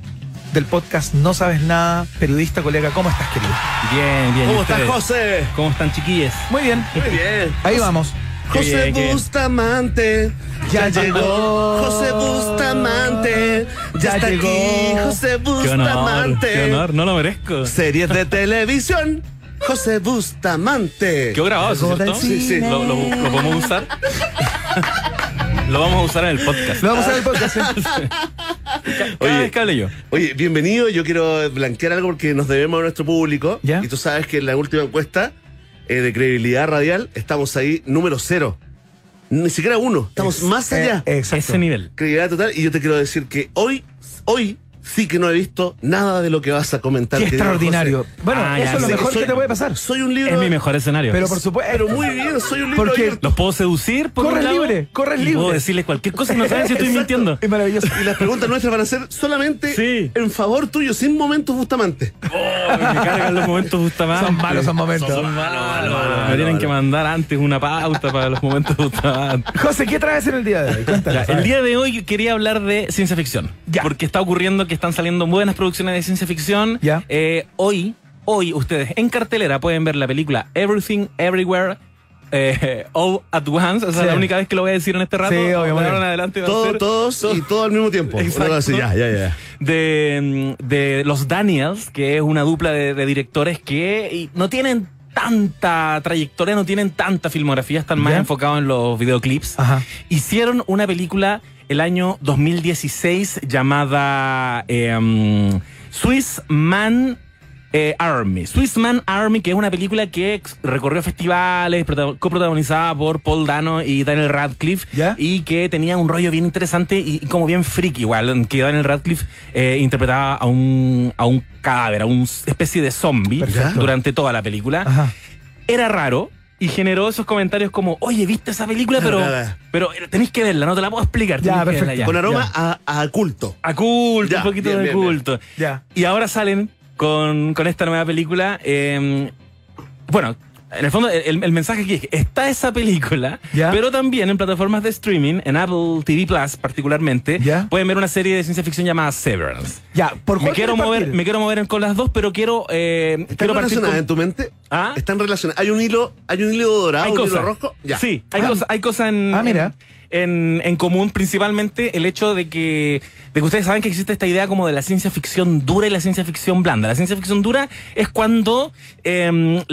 del podcast No Sabes Nada, periodista, colega, ¿cómo estás, querido?
Bien, bien. ¿y
¿Cómo estás? José?
¿Cómo están, chiquillas?
Muy bien.
Muy bien.
Ahí vamos.
Qué
José
bien, qué bien.
Bustamante ya llegó. José Bustamante ya,
Ya
está
llegó.
aquí. José
Qué honor,
Bustamante.
qué honor, no lo merezco.
Series de televisión. José Bustamante.
Quedó grabado, ¿eso,
Algo del
¿cierto?
Sí, sí.
¿Lo, lo, lo podemos usar? *laughs* lo vamos a usar en el podcast.
Lo vamos a ver el podcast. *laughs* *laughs* ¿eh?
Cada vez que hable yo.
Oye, bienvenido. Yo quiero blanquear algo porque nos debemos a nuestro público.
¿Ya?
Y tú sabes que en la última encuesta eh, de credibilidad radial estamos ahí número cero. Ni siquiera uno. Estamos más allá.
Eh, exacto.
Ese nivel.
credibilidad total. Y yo te quiero decir que hoy, hoy sí que no he visto nada de lo que vas a comentar.
Qué extraordinario.
José.
Bueno,
Ah,
eso
ya,
es lo mejor
soy-
que te puede pasar.
Soy un libro.
Es mi mejor escenario.
Pero por supuesto.
Pero muy bien, soy un libro
Porque-
abierto.
Los puedo seducir por
Corres libre, corres
y
libre.
Puedo decirles cualquier cosa y no saben si estoy
Exacto.
mintiendo.
Es maravilloso.
Y las preguntas nuestras van a ser solamente
Sí.
en favor tuyo, sin momentos Bustamante.
Oh, me cargan los momentos Bustamante.
Son malos esos momentos.
Son malos. Me tienen que mandar antes una pauta para los momentos Bustamante.
José, ¿qué traes en el día de hoy? Cuéntanos.
Ya, el día de hoy quería hablar de ciencia ficción.
Ya.
Porque está ocurriendo que están saliendo buenas producciones de ciencia ficción.
Ya.
Eh, hoy, hoy ustedes en cartelera pueden ver la película Everything Everywhere. eh, all at once, o sea,
Sí.
la única vez que lo voy a decir en este rato.
Sí,
ahora en adelante
Todo,
ser
todos y todo al mismo tiempo. *laughs*
Exacto.
Así, ya, ya, ya.
de, de los Daniels, que es una dupla de, de directores que no tienen tanta trayectoria, no tienen tanta filmografía, están más
¿Ya?
enfocados en los videoclips.
Ajá.
Hicieron una película el año 2016 llamada eh, Swiss Man eh, Army. Swiss Man Army, que es una película que recorrió festivales, prota- coprotagonizada por Paul Dano y Daniel Radcliffe,
¿Ya?
y que tenía un rollo bien interesante y, y como bien freak igual, que Daniel Radcliffe eh, interpretaba a un, a un cadáver, a una especie de zombie
Perfecto.
durante toda la película.
Ajá.
Era raro. Y generó esos comentarios como, oye, ¿viste esa película? Pero, pero tenéis que verla, no te la puedo explicar.
Ya, perfecto.
verla ya.
Con aroma a, a culto.
A culto,
Ya,
un poquito
bien,
de
bien, bien.
culto.
Ya.
Y ahora salen con, con esta nueva película. eh, bueno, en el fondo, el, el mensaje aquí es que está esa película,
Ya.
pero también en plataformas de streaming, en Apple TV Plus particularmente,
Ya.
pueden ver una serie de ciencia ficción llamada Severance.
Ya, ¿por
Me quiero, mover,
partir?
me quiero mover con las dos, pero quiero, eh,
¿Están
quiero
relacionadas
con-
en tu mente?
¿Ah?
¿Están relacionadas? ¿Hay un hilo, hay un hilo dorado,
hay
un hilo
cosas.
rojo? Ya.
Sí, hay
Ah.
cosas, hay cosas en,
Ah, mira.
en, en común, principalmente el hecho de que, de que ustedes saben que existe esta idea como de la ciencia ficción dura y la ciencia ficción blanda. La ciencia ficción dura es cuando em,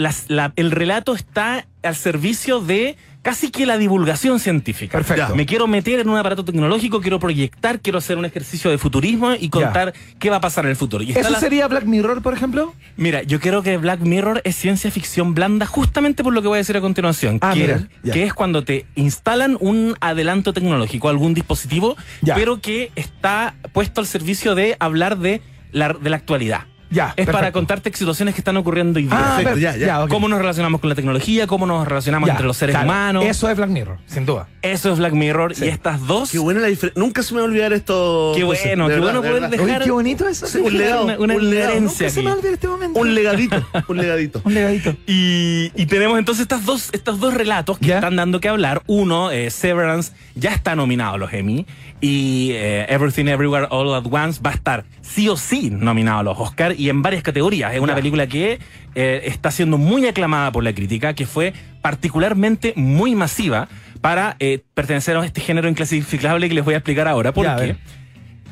el relato está al servicio de casi que la divulgación científica.
Perfecto.
Ya, Me quiero meter en un aparato tecnológico, quiero proyectar, quiero hacer un ejercicio de futurismo y contar qué va a pasar en el futuro. Y
¿Eso
la-
sería Black Mirror, por ejemplo?
Mira, yo creo que Black Mirror es ciencia ficción blanda justamente por lo que voy a decir a continuación.
Ah,
que,
mira,
que es cuando te instalan un adelanto tecnológico, algún dispositivo, pero que está puesto al servicio de hablar de la, de la actualidad.
Ya,
Es para contarte situaciones que están ocurriendo hoy día.
Ah,
Perfecto,
per-
ya, ya.
Cómo nos relacionamos con la tecnología, cómo nos relacionamos
Ya,
entre los seres
claro.
humanos. Eso,
Eso es Black Mirror, sin duda.
es Black Mirror.
Sí.
Y estas dos.
Qué buena la diferencia. Nunca se me va a olvidar esto.
Qué bueno, qué
verdad,
bueno
de
poder dejar-
Oye, qué bonito eso.
Sí, un legado. *laughs*
una, una
un legado.
herencia
se me este momento.
Un legadito. Un legadito. *laughs*
Un legadito.
Y, y tenemos entonces estas dos, estos dos relatos que
Ya.
están dando que hablar. Uno, eh, Severance, ya está nominado a los Emmy. Y eh, Everything Everywhere All at Once va a estar sí o sí nominado a los Oscar y en varias categorías. Es una película que eh, está siendo muy aclamada por la crítica, que fue particularmente muy masiva para eh, pertenecer a este género inclasificable que les voy a explicar ahora. Porque
ver.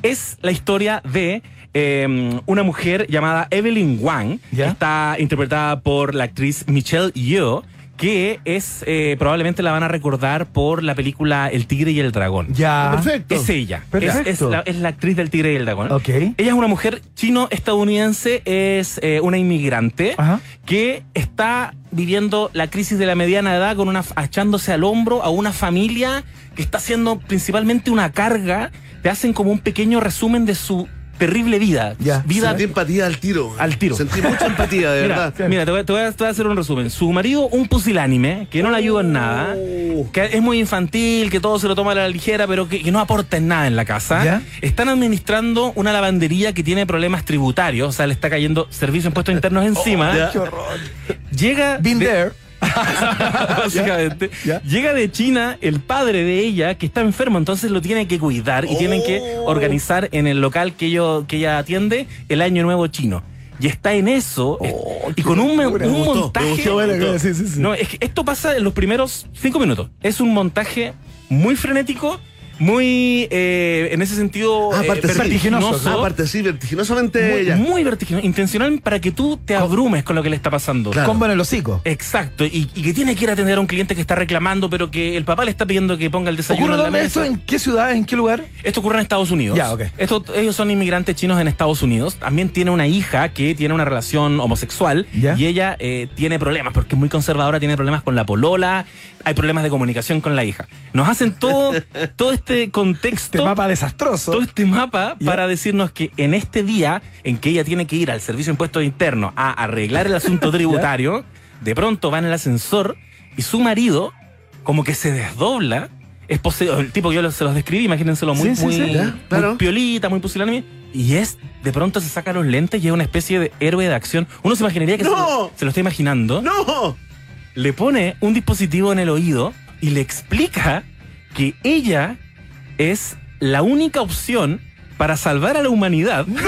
es la historia de eh, una mujer llamada Evelyn Wang,
¿Ya?
que está interpretada por la actriz Michelle Yeoh, que es eh, probablemente la van a recordar por la película El Tigre y el Dragón.
Ya.
Perfecto.
Es ella. Es,
Perfecto.
es la, es la actriz del Tigre y el Dragón.
Ok.
Ella es una mujer chino-estadounidense, es eh, una inmigrante
Ajá.
que está viviendo la crisis de la mediana edad con una echándose al hombro a una familia que está haciendo principalmente una carga. Te hacen como un pequeño resumen de su terrible vida.
Ya.
Vida
Sentí empatía al tiro.
Al tiro.
Sentí mucha empatía, de *laughs*
Mira,
verdad.
mira, te voy, a- te voy a, te voy a hacer un resumen. Su marido, un pusilánime, que no le ayuda en nada,
Oh.
que es muy infantil, que todo se lo toma a la ligera, pero que, que no aporta en nada en la casa.
¿Ya?
Están administrando una lavandería que tiene problemas tributarios, o sea, le está cayendo servicio de impuestos internos *laughs* encima.
ya.
Qué horror.
Llega.
Been
de-
there. *laughs*
básicamente.
Ya.
Llega de China el padre de ella que está enfermo, entonces lo tiene que cuidar y tienen que
Oh.
organizar en el local que, ello- que ella atiende el año nuevo chino. Y está en eso eh, y con un,
locura.
un
Me gustó, me
montaje.
Sí, sí, sí.
No, es que esto pasa en los primeros cinco minutos. Es un montaje muy frenético muy, eh, en ese sentido,
Ah,
eh,
aparte sí.
vertiginoso.
Ah, aparte sí, vertiginosamente
muy,
ella.
muy vertiginoso, intencional para que tú te abrumes con lo que le está pasando.
Claro.
Combo en el hocico.
Exacto, y, y que tiene que ir a atender a un cliente que está reclamando, pero que el papá le está pidiendo que ponga el desayuno
¿Ocurre
en la
dónde
mesa.
esto? ¿En qué ciudad? ¿En qué lugar?
Esto ocurre en Estados Unidos.
Ya.
Esto- ellos son inmigrantes chinos en Estados Unidos. También tiene una hija que tiene una relación homosexual
Ya.
y ella eh, tiene problemas porque es muy conservadora, tiene problemas con la polola, hay problemas de comunicación con la hija. Nos hacen todo, *laughs* todo este contexto.
Este mapa desastroso.
Todo este mapa
Ya.
para decirnos que en este día en que ella tiene que ir al Servicio de Impuestos Internos a arreglar el asunto *laughs* tributario, de pronto va en el ascensor y su marido como que se desdobla. Es posee- el tipo que yo se los describí, imagínenselo muy,
Sí,
muy,
sí,
muy
claro.
piolita, muy pusilánime. Y es, de pronto se saca los lentes y es una especie de héroe de acción. Uno se imaginaría que se,
¡No!
lo, se lo está imaginando.
¡No!
Le pone un dispositivo en el oído y le explica que ella es la única opción para salvar a la humanidad.
¡No!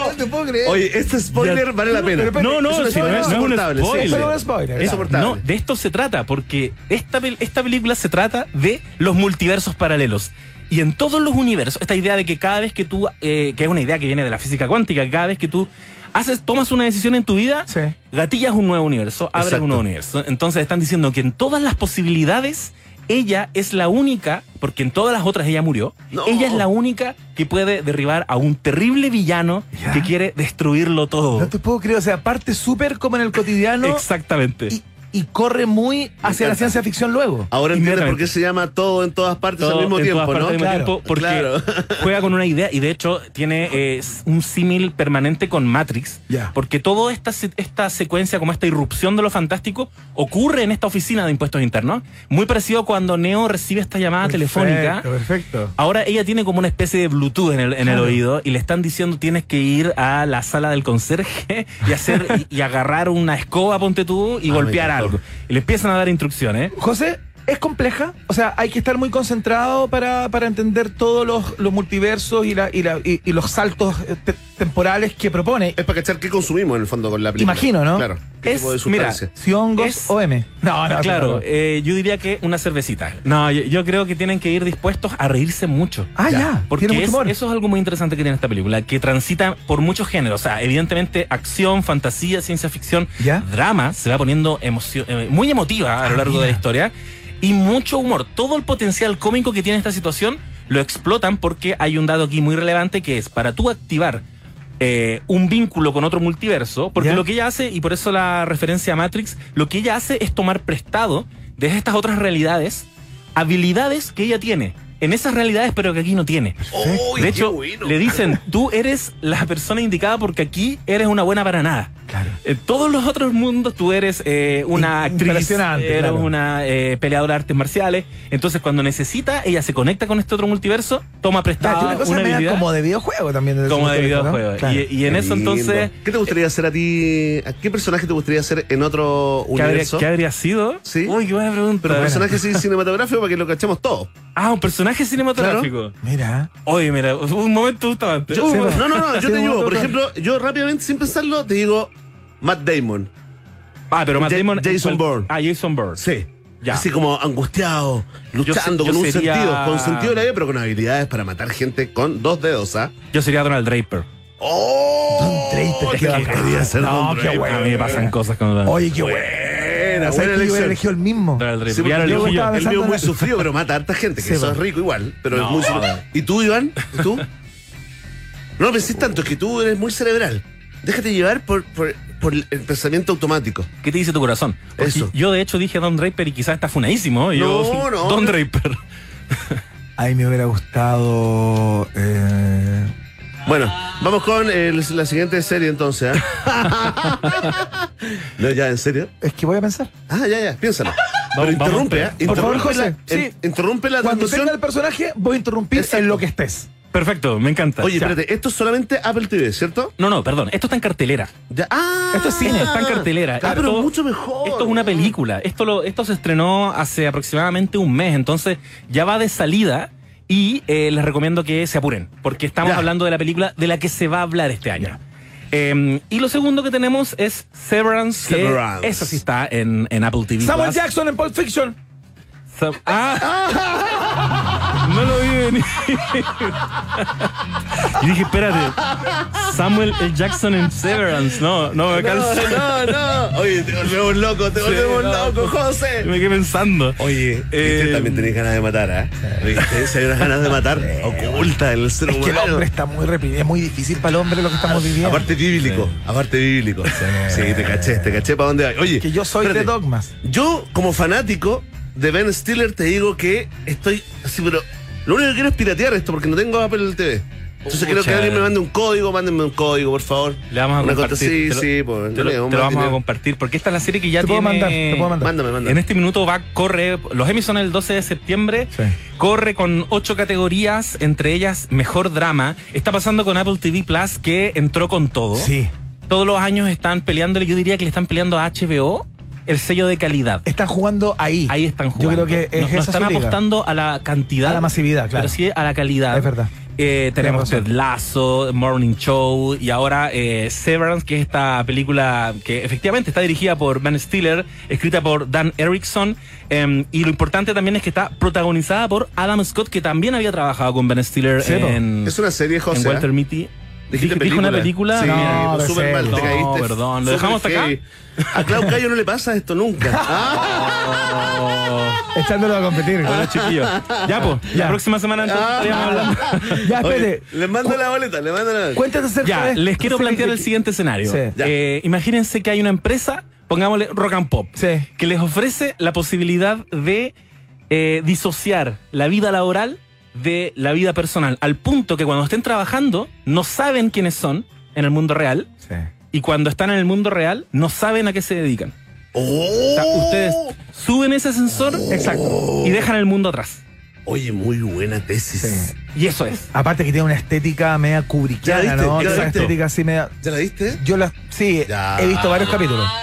No te puedo creer.
Oye, este spoiler
Ya.
vale la pena.
Pero, pero,
No, no,
Es
si no
spoiler
es, no es un spoiler.
un.
Es.
No, de esto se trata, porque esta, esta película se trata de los multiversos paralelos. Y en todos los universos, esta idea de que cada vez que tú, eh, que es una idea que viene de la física cuántica, que cada vez que tú haces, tomas una decisión en tu vida,
Sí.
gatillas un nuevo universo, abres
Exacto.
un nuevo universo. Entonces están diciendo que en todas las posibilidades, ella es la única, porque en todas las otras ella murió,
No.
ella es la única que puede derribar a un terrible villano
Ya.
que quiere destruirlo todo.
No te puedo creer. O sea, parte súper como en el cotidiano
Exactamente.
y, y corre muy hacia la ciencia ficción luego.
Ahora entiendes por qué se llama todo en todas partes
Todo
al mismo
en
tiempo,
todas
¿no?
partes al mismo
Claro,
tiempo, porque
claro.
juega con una idea *laughs* y de hecho tiene eh, un símil permanente con Matrix, porque toda esta, esta secuencia, como esta irrupción de lo fantástico, ocurre en esta oficina de impuestos internos, muy parecido a cuando Neo recibe esta llamada telefónica.
Perfecto.
Ahora ella tiene como una especie de Bluetooth en el, en el
Claro.
oído y le están diciendo tienes que ir a la sala del conserje y hacer *laughs* y, y agarrar una escoba, ponte tú, y
Ah,
golpear
encantó.
Algo. Y le empiezan a dar instrucciones.
José, ¿es compleja? O sea, hay que estar muy concentrado para, para entender todos los, los multiversos y, la, y, la- y- y los saltos eh, te- temporales que propone.
Es para cachar qué consumimos en el fondo con la película.
Imagino, ¿no?
Claro. ¿Qué
Es-
tipo de
mira?
Si hongos
Es-
o M. No, no,
claro, eh, yo diría que una cervecita. No, yo, yo creo que tienen que ir dispuestos a reírse mucho.
Ah, ya.
Porque
tiene mucho
es- eso es algo muy interesante que tiene esta película, que transita por muchos géneros. O sea, evidentemente acción, fantasía, ciencia ficción,
¿Ya?
drama, se va poniendo emocio- eh, muy emotiva a lo
Ah,
largo de la historia. Y mucho humor. Todo el potencial cómico que tiene esta situación lo explotan porque hay un dado aquí muy relevante que es para tú activar eh, un vínculo con otro multiverso, porque
¿Ya?
lo que ella hace, y por eso la referencia a Matrix, lo que ella hace es tomar prestado de estas otras realidades habilidades que ella tiene. En esas realidades, pero que aquí no tiene.
Uy,
de hecho,
bueno.
le dicen, tú eres la persona indicada porque aquí eres una buena para nada.
Claro.
En todos los otros mundos tú eres eh, una
In-
actriz, eres
claro.
una eh, peleadora de artes marciales. Entonces, cuando necesita, ella se conecta con este otro multiverso, toma prestada
tiene una cosa
una habilidad
como de videojuego también.
como de videojuego.
Claro.
Y, y en eso
Lindo.
entonces,
¿Qué te gustaría hacer a ti? ¿A qué personaje te gustaría hacer en otro
¿qué habría,
universo?
qué habría sido?
Sí.
Uy, qué buena pregunta.
Pero un personaje sí cinematográfico para que lo cachemos todo.
Ah, un personaje cinematográfico.
Mira.
Oye, mira, un momento justamente.
Yo- no, no, no, *laughs* yo te digo, por ejemplo, yo rápidamente, sin pensarlo, te digo Matt Damon.
Ah, pero Matt
Ja-
Damon.
Jason Bourne.
Ah, Jason Bourne.
Sí.
Ya.
Así como angustiado, luchando
yo
con un
sería-
sentido, con sentido de la vida, pero con habilidades para matar gente con dos dedos, ¿ah?
Yo sería Donald Draper.
¡Oh!
Don Draper, qué bacán.
quería ser
No,
Don
qué
Draper.
bueno.
A mí me pasan cosas con Donald
Oye, qué bueno.
Buena,
¿Sabes
buena
que yo hubiera
elección.
elegido el mismo?
Sí, porque
yo estaba
El mío
pensando
muy
en-
sufrido, pero mata a harta gente, que
Sí,
eso
po.
es rico igual, pero es muy sufrido. ¿Y tú, Iván? ¿Y tú? No lo pensés tanto, es que tú eres muy cerebral. Déjate llevar por, por, por el pensamiento automático.
¿Qué te dice tu corazón? Porque
Eso.
Yo, de hecho, dije Don Draper y quizás está funadísimo. y yo,
No, no,
Don. Draper.
A mí me hubiera gustado. eh,
Bueno, vamos con el- la siguiente serie entonces. ¿ah? *laughs* no, ya, ¿en serio?
es que voy a pensar.
Ah, ya, ya, piénsalo. Pero
Vamos-
interrumpe,
vamos,
¿eh?
por favor,
Interrumpe la-
José.
in- Interrumpe la
Cuando
transmisión.
tenga el personaje, voy a interrumpir
Exacto.
en lo que estés.
Perfecto, me encanta.
Oye,
Ya.
espérate, esto es solamente Apple TV, ¿cierto?
No, no, perdón. Esto está en cartelera.
Ya. Ah,
Esto es cine, está en cartelera.
Ah, pero
Esto-
mucho mejor.
Esto es una película. Esto, lo, esto se estrenó hace aproximadamente un mes, entonces ya va de salida y eh, les recomiendo que se apuren, porque estamos
Ya.
hablando de la película de la que se va a hablar este año. Eh, y lo segundo que tenemos es Severance,
Severance.
esa sí está en, en Apple TV.
Samuel
Plus.
Jackson en Pulp Fiction.
¡Ah! No lo vi venir. Y dije, espérate. Samuel L. Jackson en Severance. No, no me
No,
calzo.
no, no. Oye, te volvemos loco, te
Sí,
volvemos
no,
loco, José.
Me quedé pensando.
Oye,
Eh,
usted también tenés ganas de matar, ¿ah? ¿Viste? Si hay unas ganas de matar oculta en el ser
Es que el
humano.
hombre está muy reprimido. Es muy difícil para el hombre lo que estamos viviendo.
Aparte bíblico, aparte bíblico. Sí, te caché, te caché para dónde vas. Oye,
que yo soy de dogmas.
Yo, como fanático de Ben Stiller, te digo que estoy así, pero lo único que quiero es piratear esto porque no tengo Apple TV. Entonces quiero que
Pucha.
alguien me mande un código, mándenme un código, por favor.
Le vamos a
Una
compartir.
sí,
te lo-
sí, pues.
te
no
lo, te vamos a compartir porque esta es la serie que ya
Te puedo
tiene.
mandar, te puedo mandar.
Mándame, mándame.
En este minuto va, corre, los Emmy son el 12 de septiembre,
Sí.
corre con ocho categorías, entre ellas Mejor Drama. Está pasando con Apple TV Plus que entró con todo.
Sí.
Todos los años están peleándole, yo diría que le están peleando a HBO el sello de calidad.
Están jugando ahí.
Ahí están jugando.
Yo creo que es
no, no
esa
están
su liga.
apostando a la cantidad.
A la masividad, claro.
Pero sí a la calidad.
Es verdad.
Eh, tenemos Ted Lasso, Morning Show y ahora eh, Severance, que es esta película que efectivamente está dirigida por Ben Stiller, escrita por Dan Erickson. em, y lo importante también es que está protagonizada por Adam Scott, que también había trabajado con Ben Stiller
Sí,
en,
Es una serie,
en
José. ¿ah?
Walter Mitty.
Dijiste
Dije- dije una película.
Sí,
No, de
súper mal, te
No,
caíste.
perdón, ¿lo dejamos hasta acá?
A Clau Cayo no le pasa esto nunca. *laughs* Ah,
Echándolo a competir.
Bueno, chiquillos. Ya, pues, la próxima semana entonces
Ah.
estaríamos hablando. *laughs*
Ya,
Oye,
espere.
le mando la boleta, le mando la boleta.
Cuéntate acerca
Ya,
de
les quiero plantear
que-
el siguiente escenario.
Sí.
Eh, imagínense que hay una empresa, pongámosle Rock and Pop,
Sí.
que les ofrece la posibilidad de eh, disociar la vida laboral de la vida personal, al punto que cuando estén trabajando no saben quiénes son en el mundo real
Sí.
y cuando están en el mundo real no saben a qué se dedican.
Oh.
O sea, ustedes suben ese ascensor
Exacto.
y dejan el mundo atrás.
Oye, muy buena tesis.
Sí.
Y eso es.
Aparte que tiene una estética media kubrickiana,
¿Ya la viste?
¿no?
¿Ya la
Esa
viste?
estética así media...
¿Ya la viste?
Yo la... Sí,
Ya.
he visto varios capítulos. *laughs*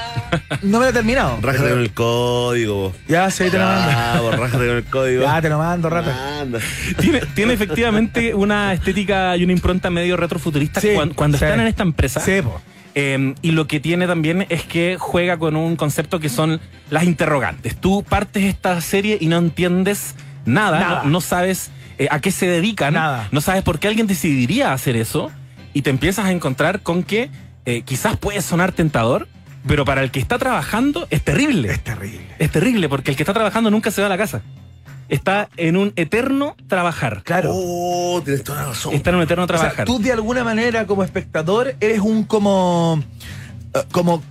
No me lo he terminado.
Rájate con el código.
Ya, sí, te lo mando.
Ah, rájate con el código.
Ya, te lo mando, rata.
Manda.
Tiene, tiene efectivamente una estética y una impronta medio retrofuturista
Sí,
cuando,
sí.
están en esta empresa.
Sí, po.
Eh, y lo que tiene también es que juega con un concepto que son las interrogantes. Tú partes esta serie y no entiendes nada,
Nada.
No, no sabes eh, a qué se dedican,
Nada.
no sabes por qué alguien decidiría hacer eso y te empiezas a encontrar con que eh, quizás puede sonar tentador, pero para el que está trabajando es terrible.
Es terrible.
Es terrible porque el que está trabajando nunca se va a la casa. Está en un eterno trabajar.
Claro.
Oh, tienes toda la razón.
Está en un eterno
O sea,
trabajar.
tú de alguna manera como espectador eres un como... eh, como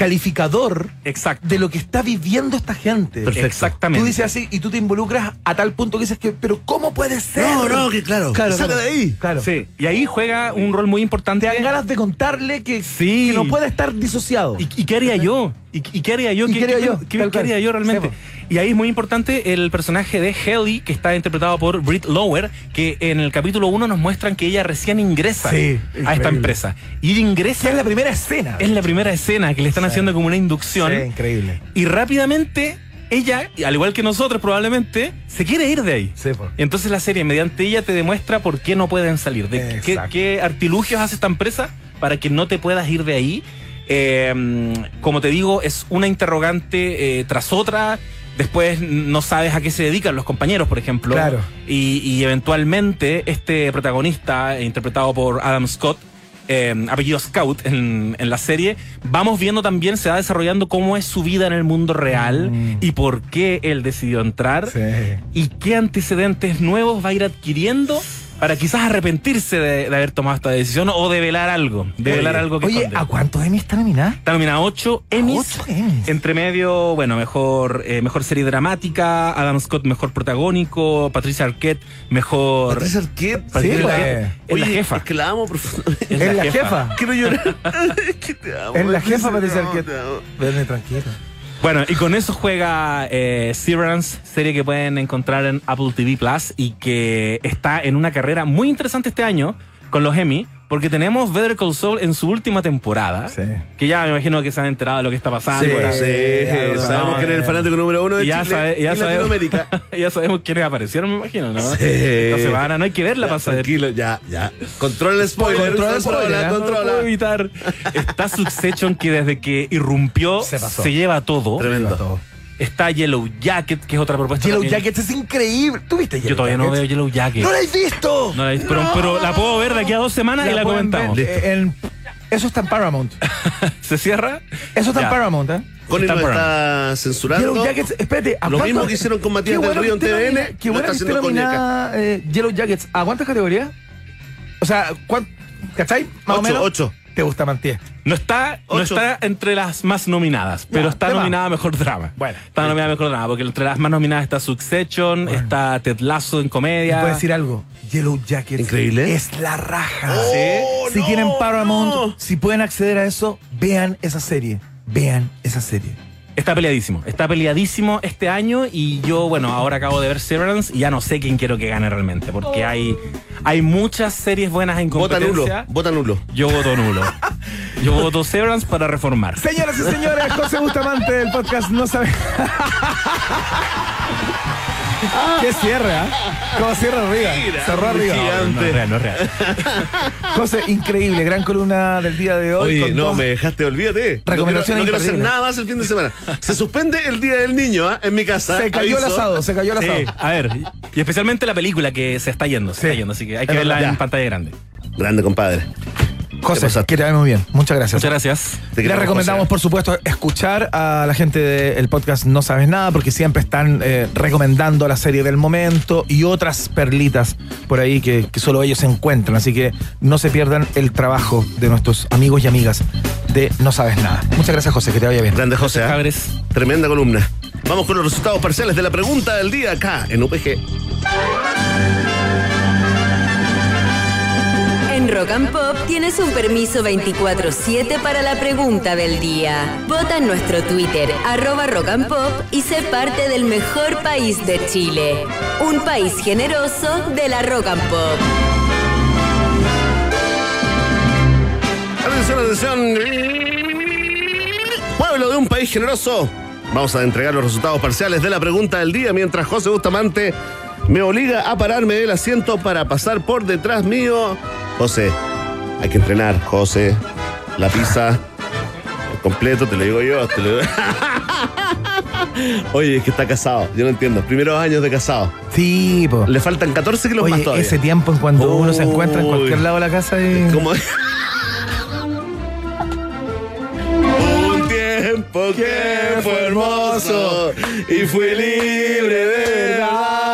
calificador
Exacto.
de lo que está viviendo esta gente.
Perfecto. Exactamente.
Tú dices así y tú te involucras a tal punto que dices que, pero ¿cómo puede ser?
No, no, que claro.
Claro,
Saca
claro.
de ahí.
Claro.
Sí, y ahí juega un rol muy importante.
Te dan ganas de contarle que,
Sí.
que no puede estar disociado.
¿Y, y qué haría yo? ¿Y, y qué haría yo?
¿Y
¿Qué,
qué haría yo?
qué-
Tal
qué
cual.
haría yo realmente?
Sí,
y ahí es muy importante el personaje de Helly, que está interpretado por Britt Lower, que en el capítulo 1 nos muestran que ella recién ingresa
Sí,
a esta empresa. Y ella ingresa.
Esa es la primera escena.
es la primera escena que le están haciendo como una inducción.
Sí, increíble.
Y rápidamente ella, al igual que nosotros probablemente, se quiere ir de ahí.
Sí, po.
Entonces la serie, mediante ella, te demuestra por qué no pueden salir, de qué, qué artilugios hace esta empresa para que no te puedas ir de ahí. Eh, como te digo, es una interrogante eh, tras otra. Después no sabes a qué se dedican los compañeros, por ejemplo.
Claro.
Y, y eventualmente este protagonista, interpretado por Adam Scott, eh, apellido Scout en, en la serie, vamos viendo también, se va desarrollando cómo es su vida en el mundo real
Mm.
y por qué él decidió entrar
Sí.
y qué antecedentes nuevos va a ir adquiriendo para quizás arrepentirse de, de haber tomado esta decisión o de velar algo, de velar algo que
Oye,
esconde.
¿a cuántos Emmy está nominada?
Está nominada a 8 Emmys.
Ocho Emmys.
Entre medio, bueno, mejor, eh, mejor serie dramática, Adam Scott mejor protagónico, Patricia Arquette mejor...
Patricia Arquette.
Patricia
Sí,
Arquette
pues.
es la jefa.
Es que la amo profundamente.
Es la jefa.
Quiero llorar. *laughs* es que te amo.
Es la jefa Patricia Arquette.
te amo.
Bueno, y con eso juega eh, Severance, serie que pueden encontrar en Apple TV Plus y que está en una carrera muy interesante este año con los Emmy, porque tenemos Better Call Saul en su última temporada,
Sí.
que ya me imagino que se han enterado de lo que está pasando.
Sí, sí,
eh,
sabemos
no,
quién es el
eh.
fanático número uno de
y ya,
Chile
sabe- ya
y
sabemos,
Latinoamérica. *laughs*
ya sabemos quiénes aparecieron, me imagino, ¿no?
Sí.
Esta semana no hay que verla
Ya,
para saber.
Tranquilo, ya, ya. Controla el spoiler.
Controla el spoiler, ¿eh?
No lo
controla.
puedo evitar. Está Succession que desde que irrumpió
Se
se,
pasó.
lleva todo.
Tremendo.
Todo.
Está Yellow Jacket, que es otra propuesta.
Yellow
también.
Jackets es increíble. ¿Tú viste Yellow
Yo todavía no veo Yellow Jacket.
¡No la has visto!
No la he visto, pero, pero la puedo ver de aquí a dos semanas y la comentamos.
ver, eh, en- eso está en Paramount. *laughs*
¿Se cierra?
Eso está
Ya.
en Paramount, ¿eh?
Connie
Está
lo
por-
está censurando.
Yellow Jackets, espérate. ¿a
Lo
cuánto-
mismo que hicieron con Matías del Río en TVN,
Qué
está
que nominada eh, Yellow Jackets. ¿A cuántas categorías? O sea, ¿cuán- ¿cachai? Más o
Ocho,
menos.
ocho.
¿Te gusta Mantier?
No está, no está entre las más nominadas, pero está nominada a Mejor Drama.
Bueno.
Está nominada a Mejor Drama, porque entre las más nominadas está Succession, está Ted Lasso en comedia.
¿Puedo decir algo? Yellow Jackets
Increíble.
es la raja.
Oh,
si
no,
tienen Paramount,
no.
si pueden acceder a eso, vean esa serie. Vean esa serie.
Está peleadísimo, está peleadísimo este año y yo, bueno, ahora acabo de ver Severance y ya no sé quién quiero que gane realmente, porque hay, hay muchas series buenas en
Vota nulo.
competencia.
Vota nulo.
Yo voto nulo. Yo voto Severance para reformar.
Señoras y señores, José Bustamante del podcast No Sabe. *laughs* ¿Qué cierre, ah? ¿Cómo cierra arriba? Cerró arriba.
No, no es real, no es real. *laughs*
José, increíble, gran columna del día de hoy.
Oye,
con
no,
dos-
me dejaste, olvídate.
Recomendaciones
No quiero, no quiero hacer nada más el fin de semana. Se suspende el Día del Niño ¿ah? en mi casa.
Se cayó el asado, se cayó el asado.
Sí, a ver, y especialmente la película que se está yendo, se
Sí.
está yendo, así que hay que
Es
verla
verdad.
en pantalla grande.
Grande, compadre.
José, que te vaya muy bien. Muchas gracias.
Muchas gracias.
Te
Les recomendamos,
José.
por supuesto, escuchar a la gente del podcast No Sabes Nada, porque siempre están eh, recomendando la serie del momento y otras perlitas por ahí que, que solo ellos encuentran. Así que no se pierdan el trabajo de nuestros amigos y amigas de No Sabes Nada. Muchas gracias, José, que te vaya bien.
Grande, José.
Cabres.
Tremenda columna. Vamos con los resultados parciales de la pregunta del día acá en UPG.
Rock and Pop tienes un permiso 24-7 para la pregunta del día. Vota en nuestro Twitter, arroba Rock and Pop, y sé parte del mejor país de Chile. Un país generoso de la Rock and Pop.
Atención, atención. Pueblo de un país generoso. Vamos a entregar los resultados parciales de la pregunta del día mientras José Bustamante me obliga a pararme del asiento para pasar por detrás mío. José, hay que entrenar, José. La pizza completo, te lo digo yo. te lo digo- *laughs* Oye, es que está casado, yo no entiendo. Primeros años de casado.
Sí, po.
Le faltan 14 kilos más
Oye,
todavía.
ese tiempo en cuando uno se encuentra en cualquier lado de la casa y...
Como... *laughs* Un tiempo que fue hermoso y fui libre de verdad.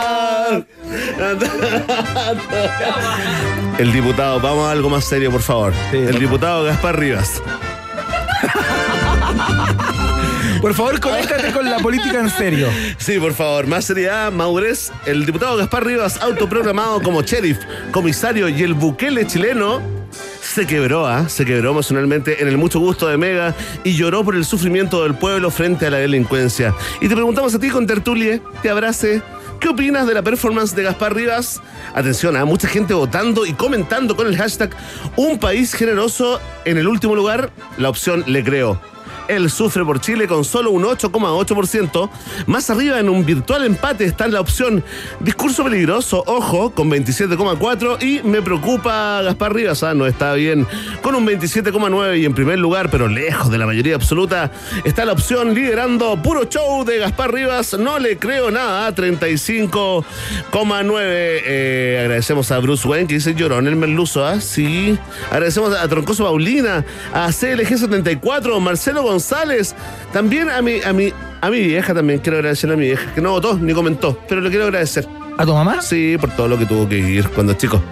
*laughs* El diputado, vamos a algo más serio, por favor.
Sí,
El diputado Gaspar Rivas. *laughs*
Por favor, conéctate con la política en serio.
Sí, por favor, más seriedad, madurez. El diputado Gaspar Rivas, autoproclamado como sheriff, comisario y el buquele chileno, se quebró, ¿ah? Se quebró emocionalmente en el mucho gusto de Mega y lloró por el sufrimiento del pueblo frente a la delincuencia. Y te preguntamos a ti con Tertulie, te abrace. ¿Qué opinas de la performance de Gaspar Rivas? Atención, a mucha gente votando y comentando con el hashtag Un país generoso. En el último lugar, la opción le creo. Él sufre por Chile con solo un 8,8%. Más arriba, en un virtual empate, está la opción discurso peligroso, ojo, con 27,4%. Y me preocupa Gaspar Rivas, ah, no está bien, con un 27,9%. Y en primer lugar, pero lejos de la mayoría absoluta, está la opción liderando puro show de Gaspar Rivas. No le creo nada, 35,9%. Eh, agradecemos a Bruce Wayne que dice llorón el merluzo, ¿ah? Sí. Agradecemos a Troncoso Paulina, a CLG74, Marcelo González, también a mi, a mi, a mi vieja también quiero agradecer a mi vieja, que no votó ni comentó, pero le quiero agradecer.
¿A tu mamá?
Sí, por todo lo que tuvo que ir cuando chico.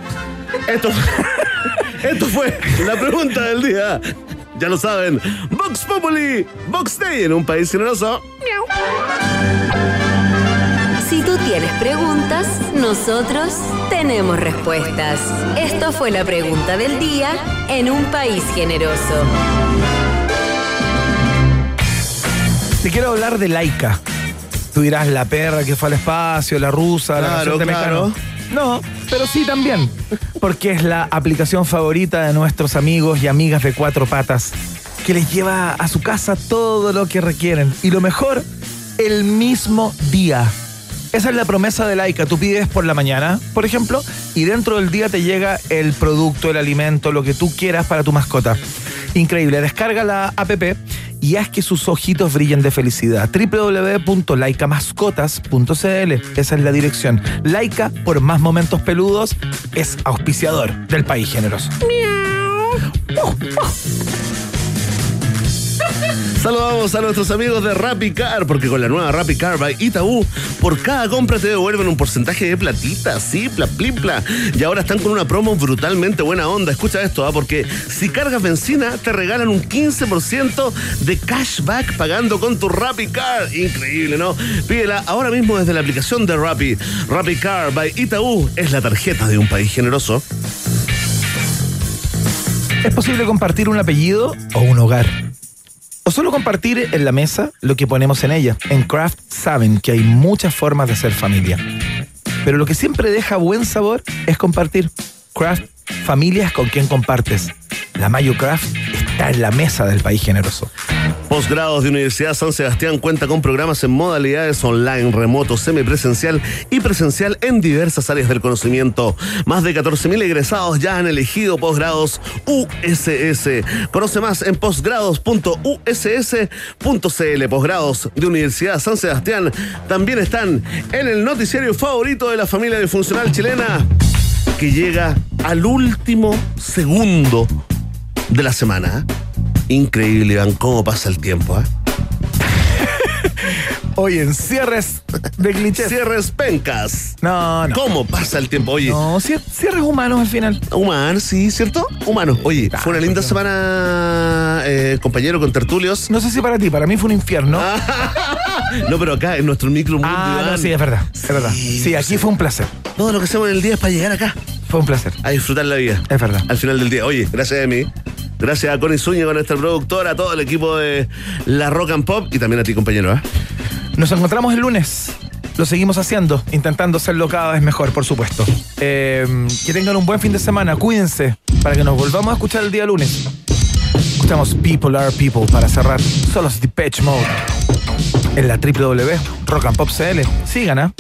Esto, *laughs* esto fue la pregunta del día. Ya lo saben, Vox Populi, Vox Day en un país generoso.
Si tú tienes preguntas, nosotros tenemos respuestas. Esto fue la pregunta del día en un país generoso.
Te quiero hablar de Laika. Tú dirás la perra que fue al espacio, la rusa, la
Claro,
canción de
claro.
Mecano. No, pero sí también. Porque es la aplicación favorita de nuestros amigos y amigas de cuatro patas que les lleva a su casa todo lo que requieren. Y lo mejor, el mismo día. Esa es la promesa de Laika. Tú pides por la mañana, por ejemplo, y dentro del día te llega el producto, el alimento, lo que tú quieras para tu mascota. Increíble. Descarga la app y haz que sus ojitos brillen de felicidad. www.laicamascotas.cl Esa es la dirección. Laica, por más momentos peludos, es auspiciador del país generoso.
Saludamos a nuestros amigos de Rappi Car, porque con la nueva Rappi Car by Itaú, por cada compra te devuelven un porcentaje de platita, sí, pla, plipla. Y ahora están con una promo brutalmente buena onda. Escucha esto, ¿ah? porque si cargas benzina, te regalan un 15% de cashback pagando con tu Rappi Car. Increíble, ¿no? Pídela ahora mismo desde la aplicación de Rappi. Rappi Car by Itaú es la tarjeta de un país generoso.
¿Es posible compartir un apellido o un hogar? O solo compartir en la mesa lo que ponemos en ella. En Craft saben que hay muchas formas de ser familia. Pero lo que siempre deja buen sabor es compartir. Craft, familias con quien compartes. La Mayo Craft está en la mesa del país generoso.
Posgrados de Universidad San Sebastián cuenta con programas en modalidades online, remoto, semipresencial y presencial en diversas áreas del conocimiento. Más de 14.000 egresados ya han elegido posgrados USS. Conoce más en posgrados.uss.cl. Posgrados de Universidad San Sebastián también están en el noticiario favorito de la familia disfuncional chilena que llega al último segundo de la semana. Increíble, Iván, cómo pasa el tiempo. ¿eh? *laughs*
Oye, en cierres de clichés.
Cierres pencas.
No, no.
¿Cómo pasa el tiempo? Oye.
No, cier- cierres humanos al final.
Humanos, sí, ¿cierto? Humanos. Oye, fue una linda semana, eh, compañero, con tertulios.
No sé si para ti, para mí fue un infierno. *laughs*
No, pero acá en nuestro micro mundo,
Ah, no, sí, es verdad. Es verdad. Sí, aquí fue un placer.
Todo lo que hacemos en el día es para llegar acá.
Fue un placer.
A disfrutar la vida.
Es verdad.
Al final del día. Oye, gracias a mí. Gracias a Connie Zúñiga, nuestra productora, a todo el equipo de La Rock and Pop y también a ti, compañero. ¿eh?
Nos encontramos el lunes. Lo seguimos haciendo, intentando hacerlo cada vez mejor, por supuesto. Eh, que tengan un buen fin de semana, cuídense, para que nos volvamos a escuchar el día lunes. Escuchamos People Are People para cerrar. Solo Depeche Mode. En la www.rockandpop.cl. Sigan, ¿ah?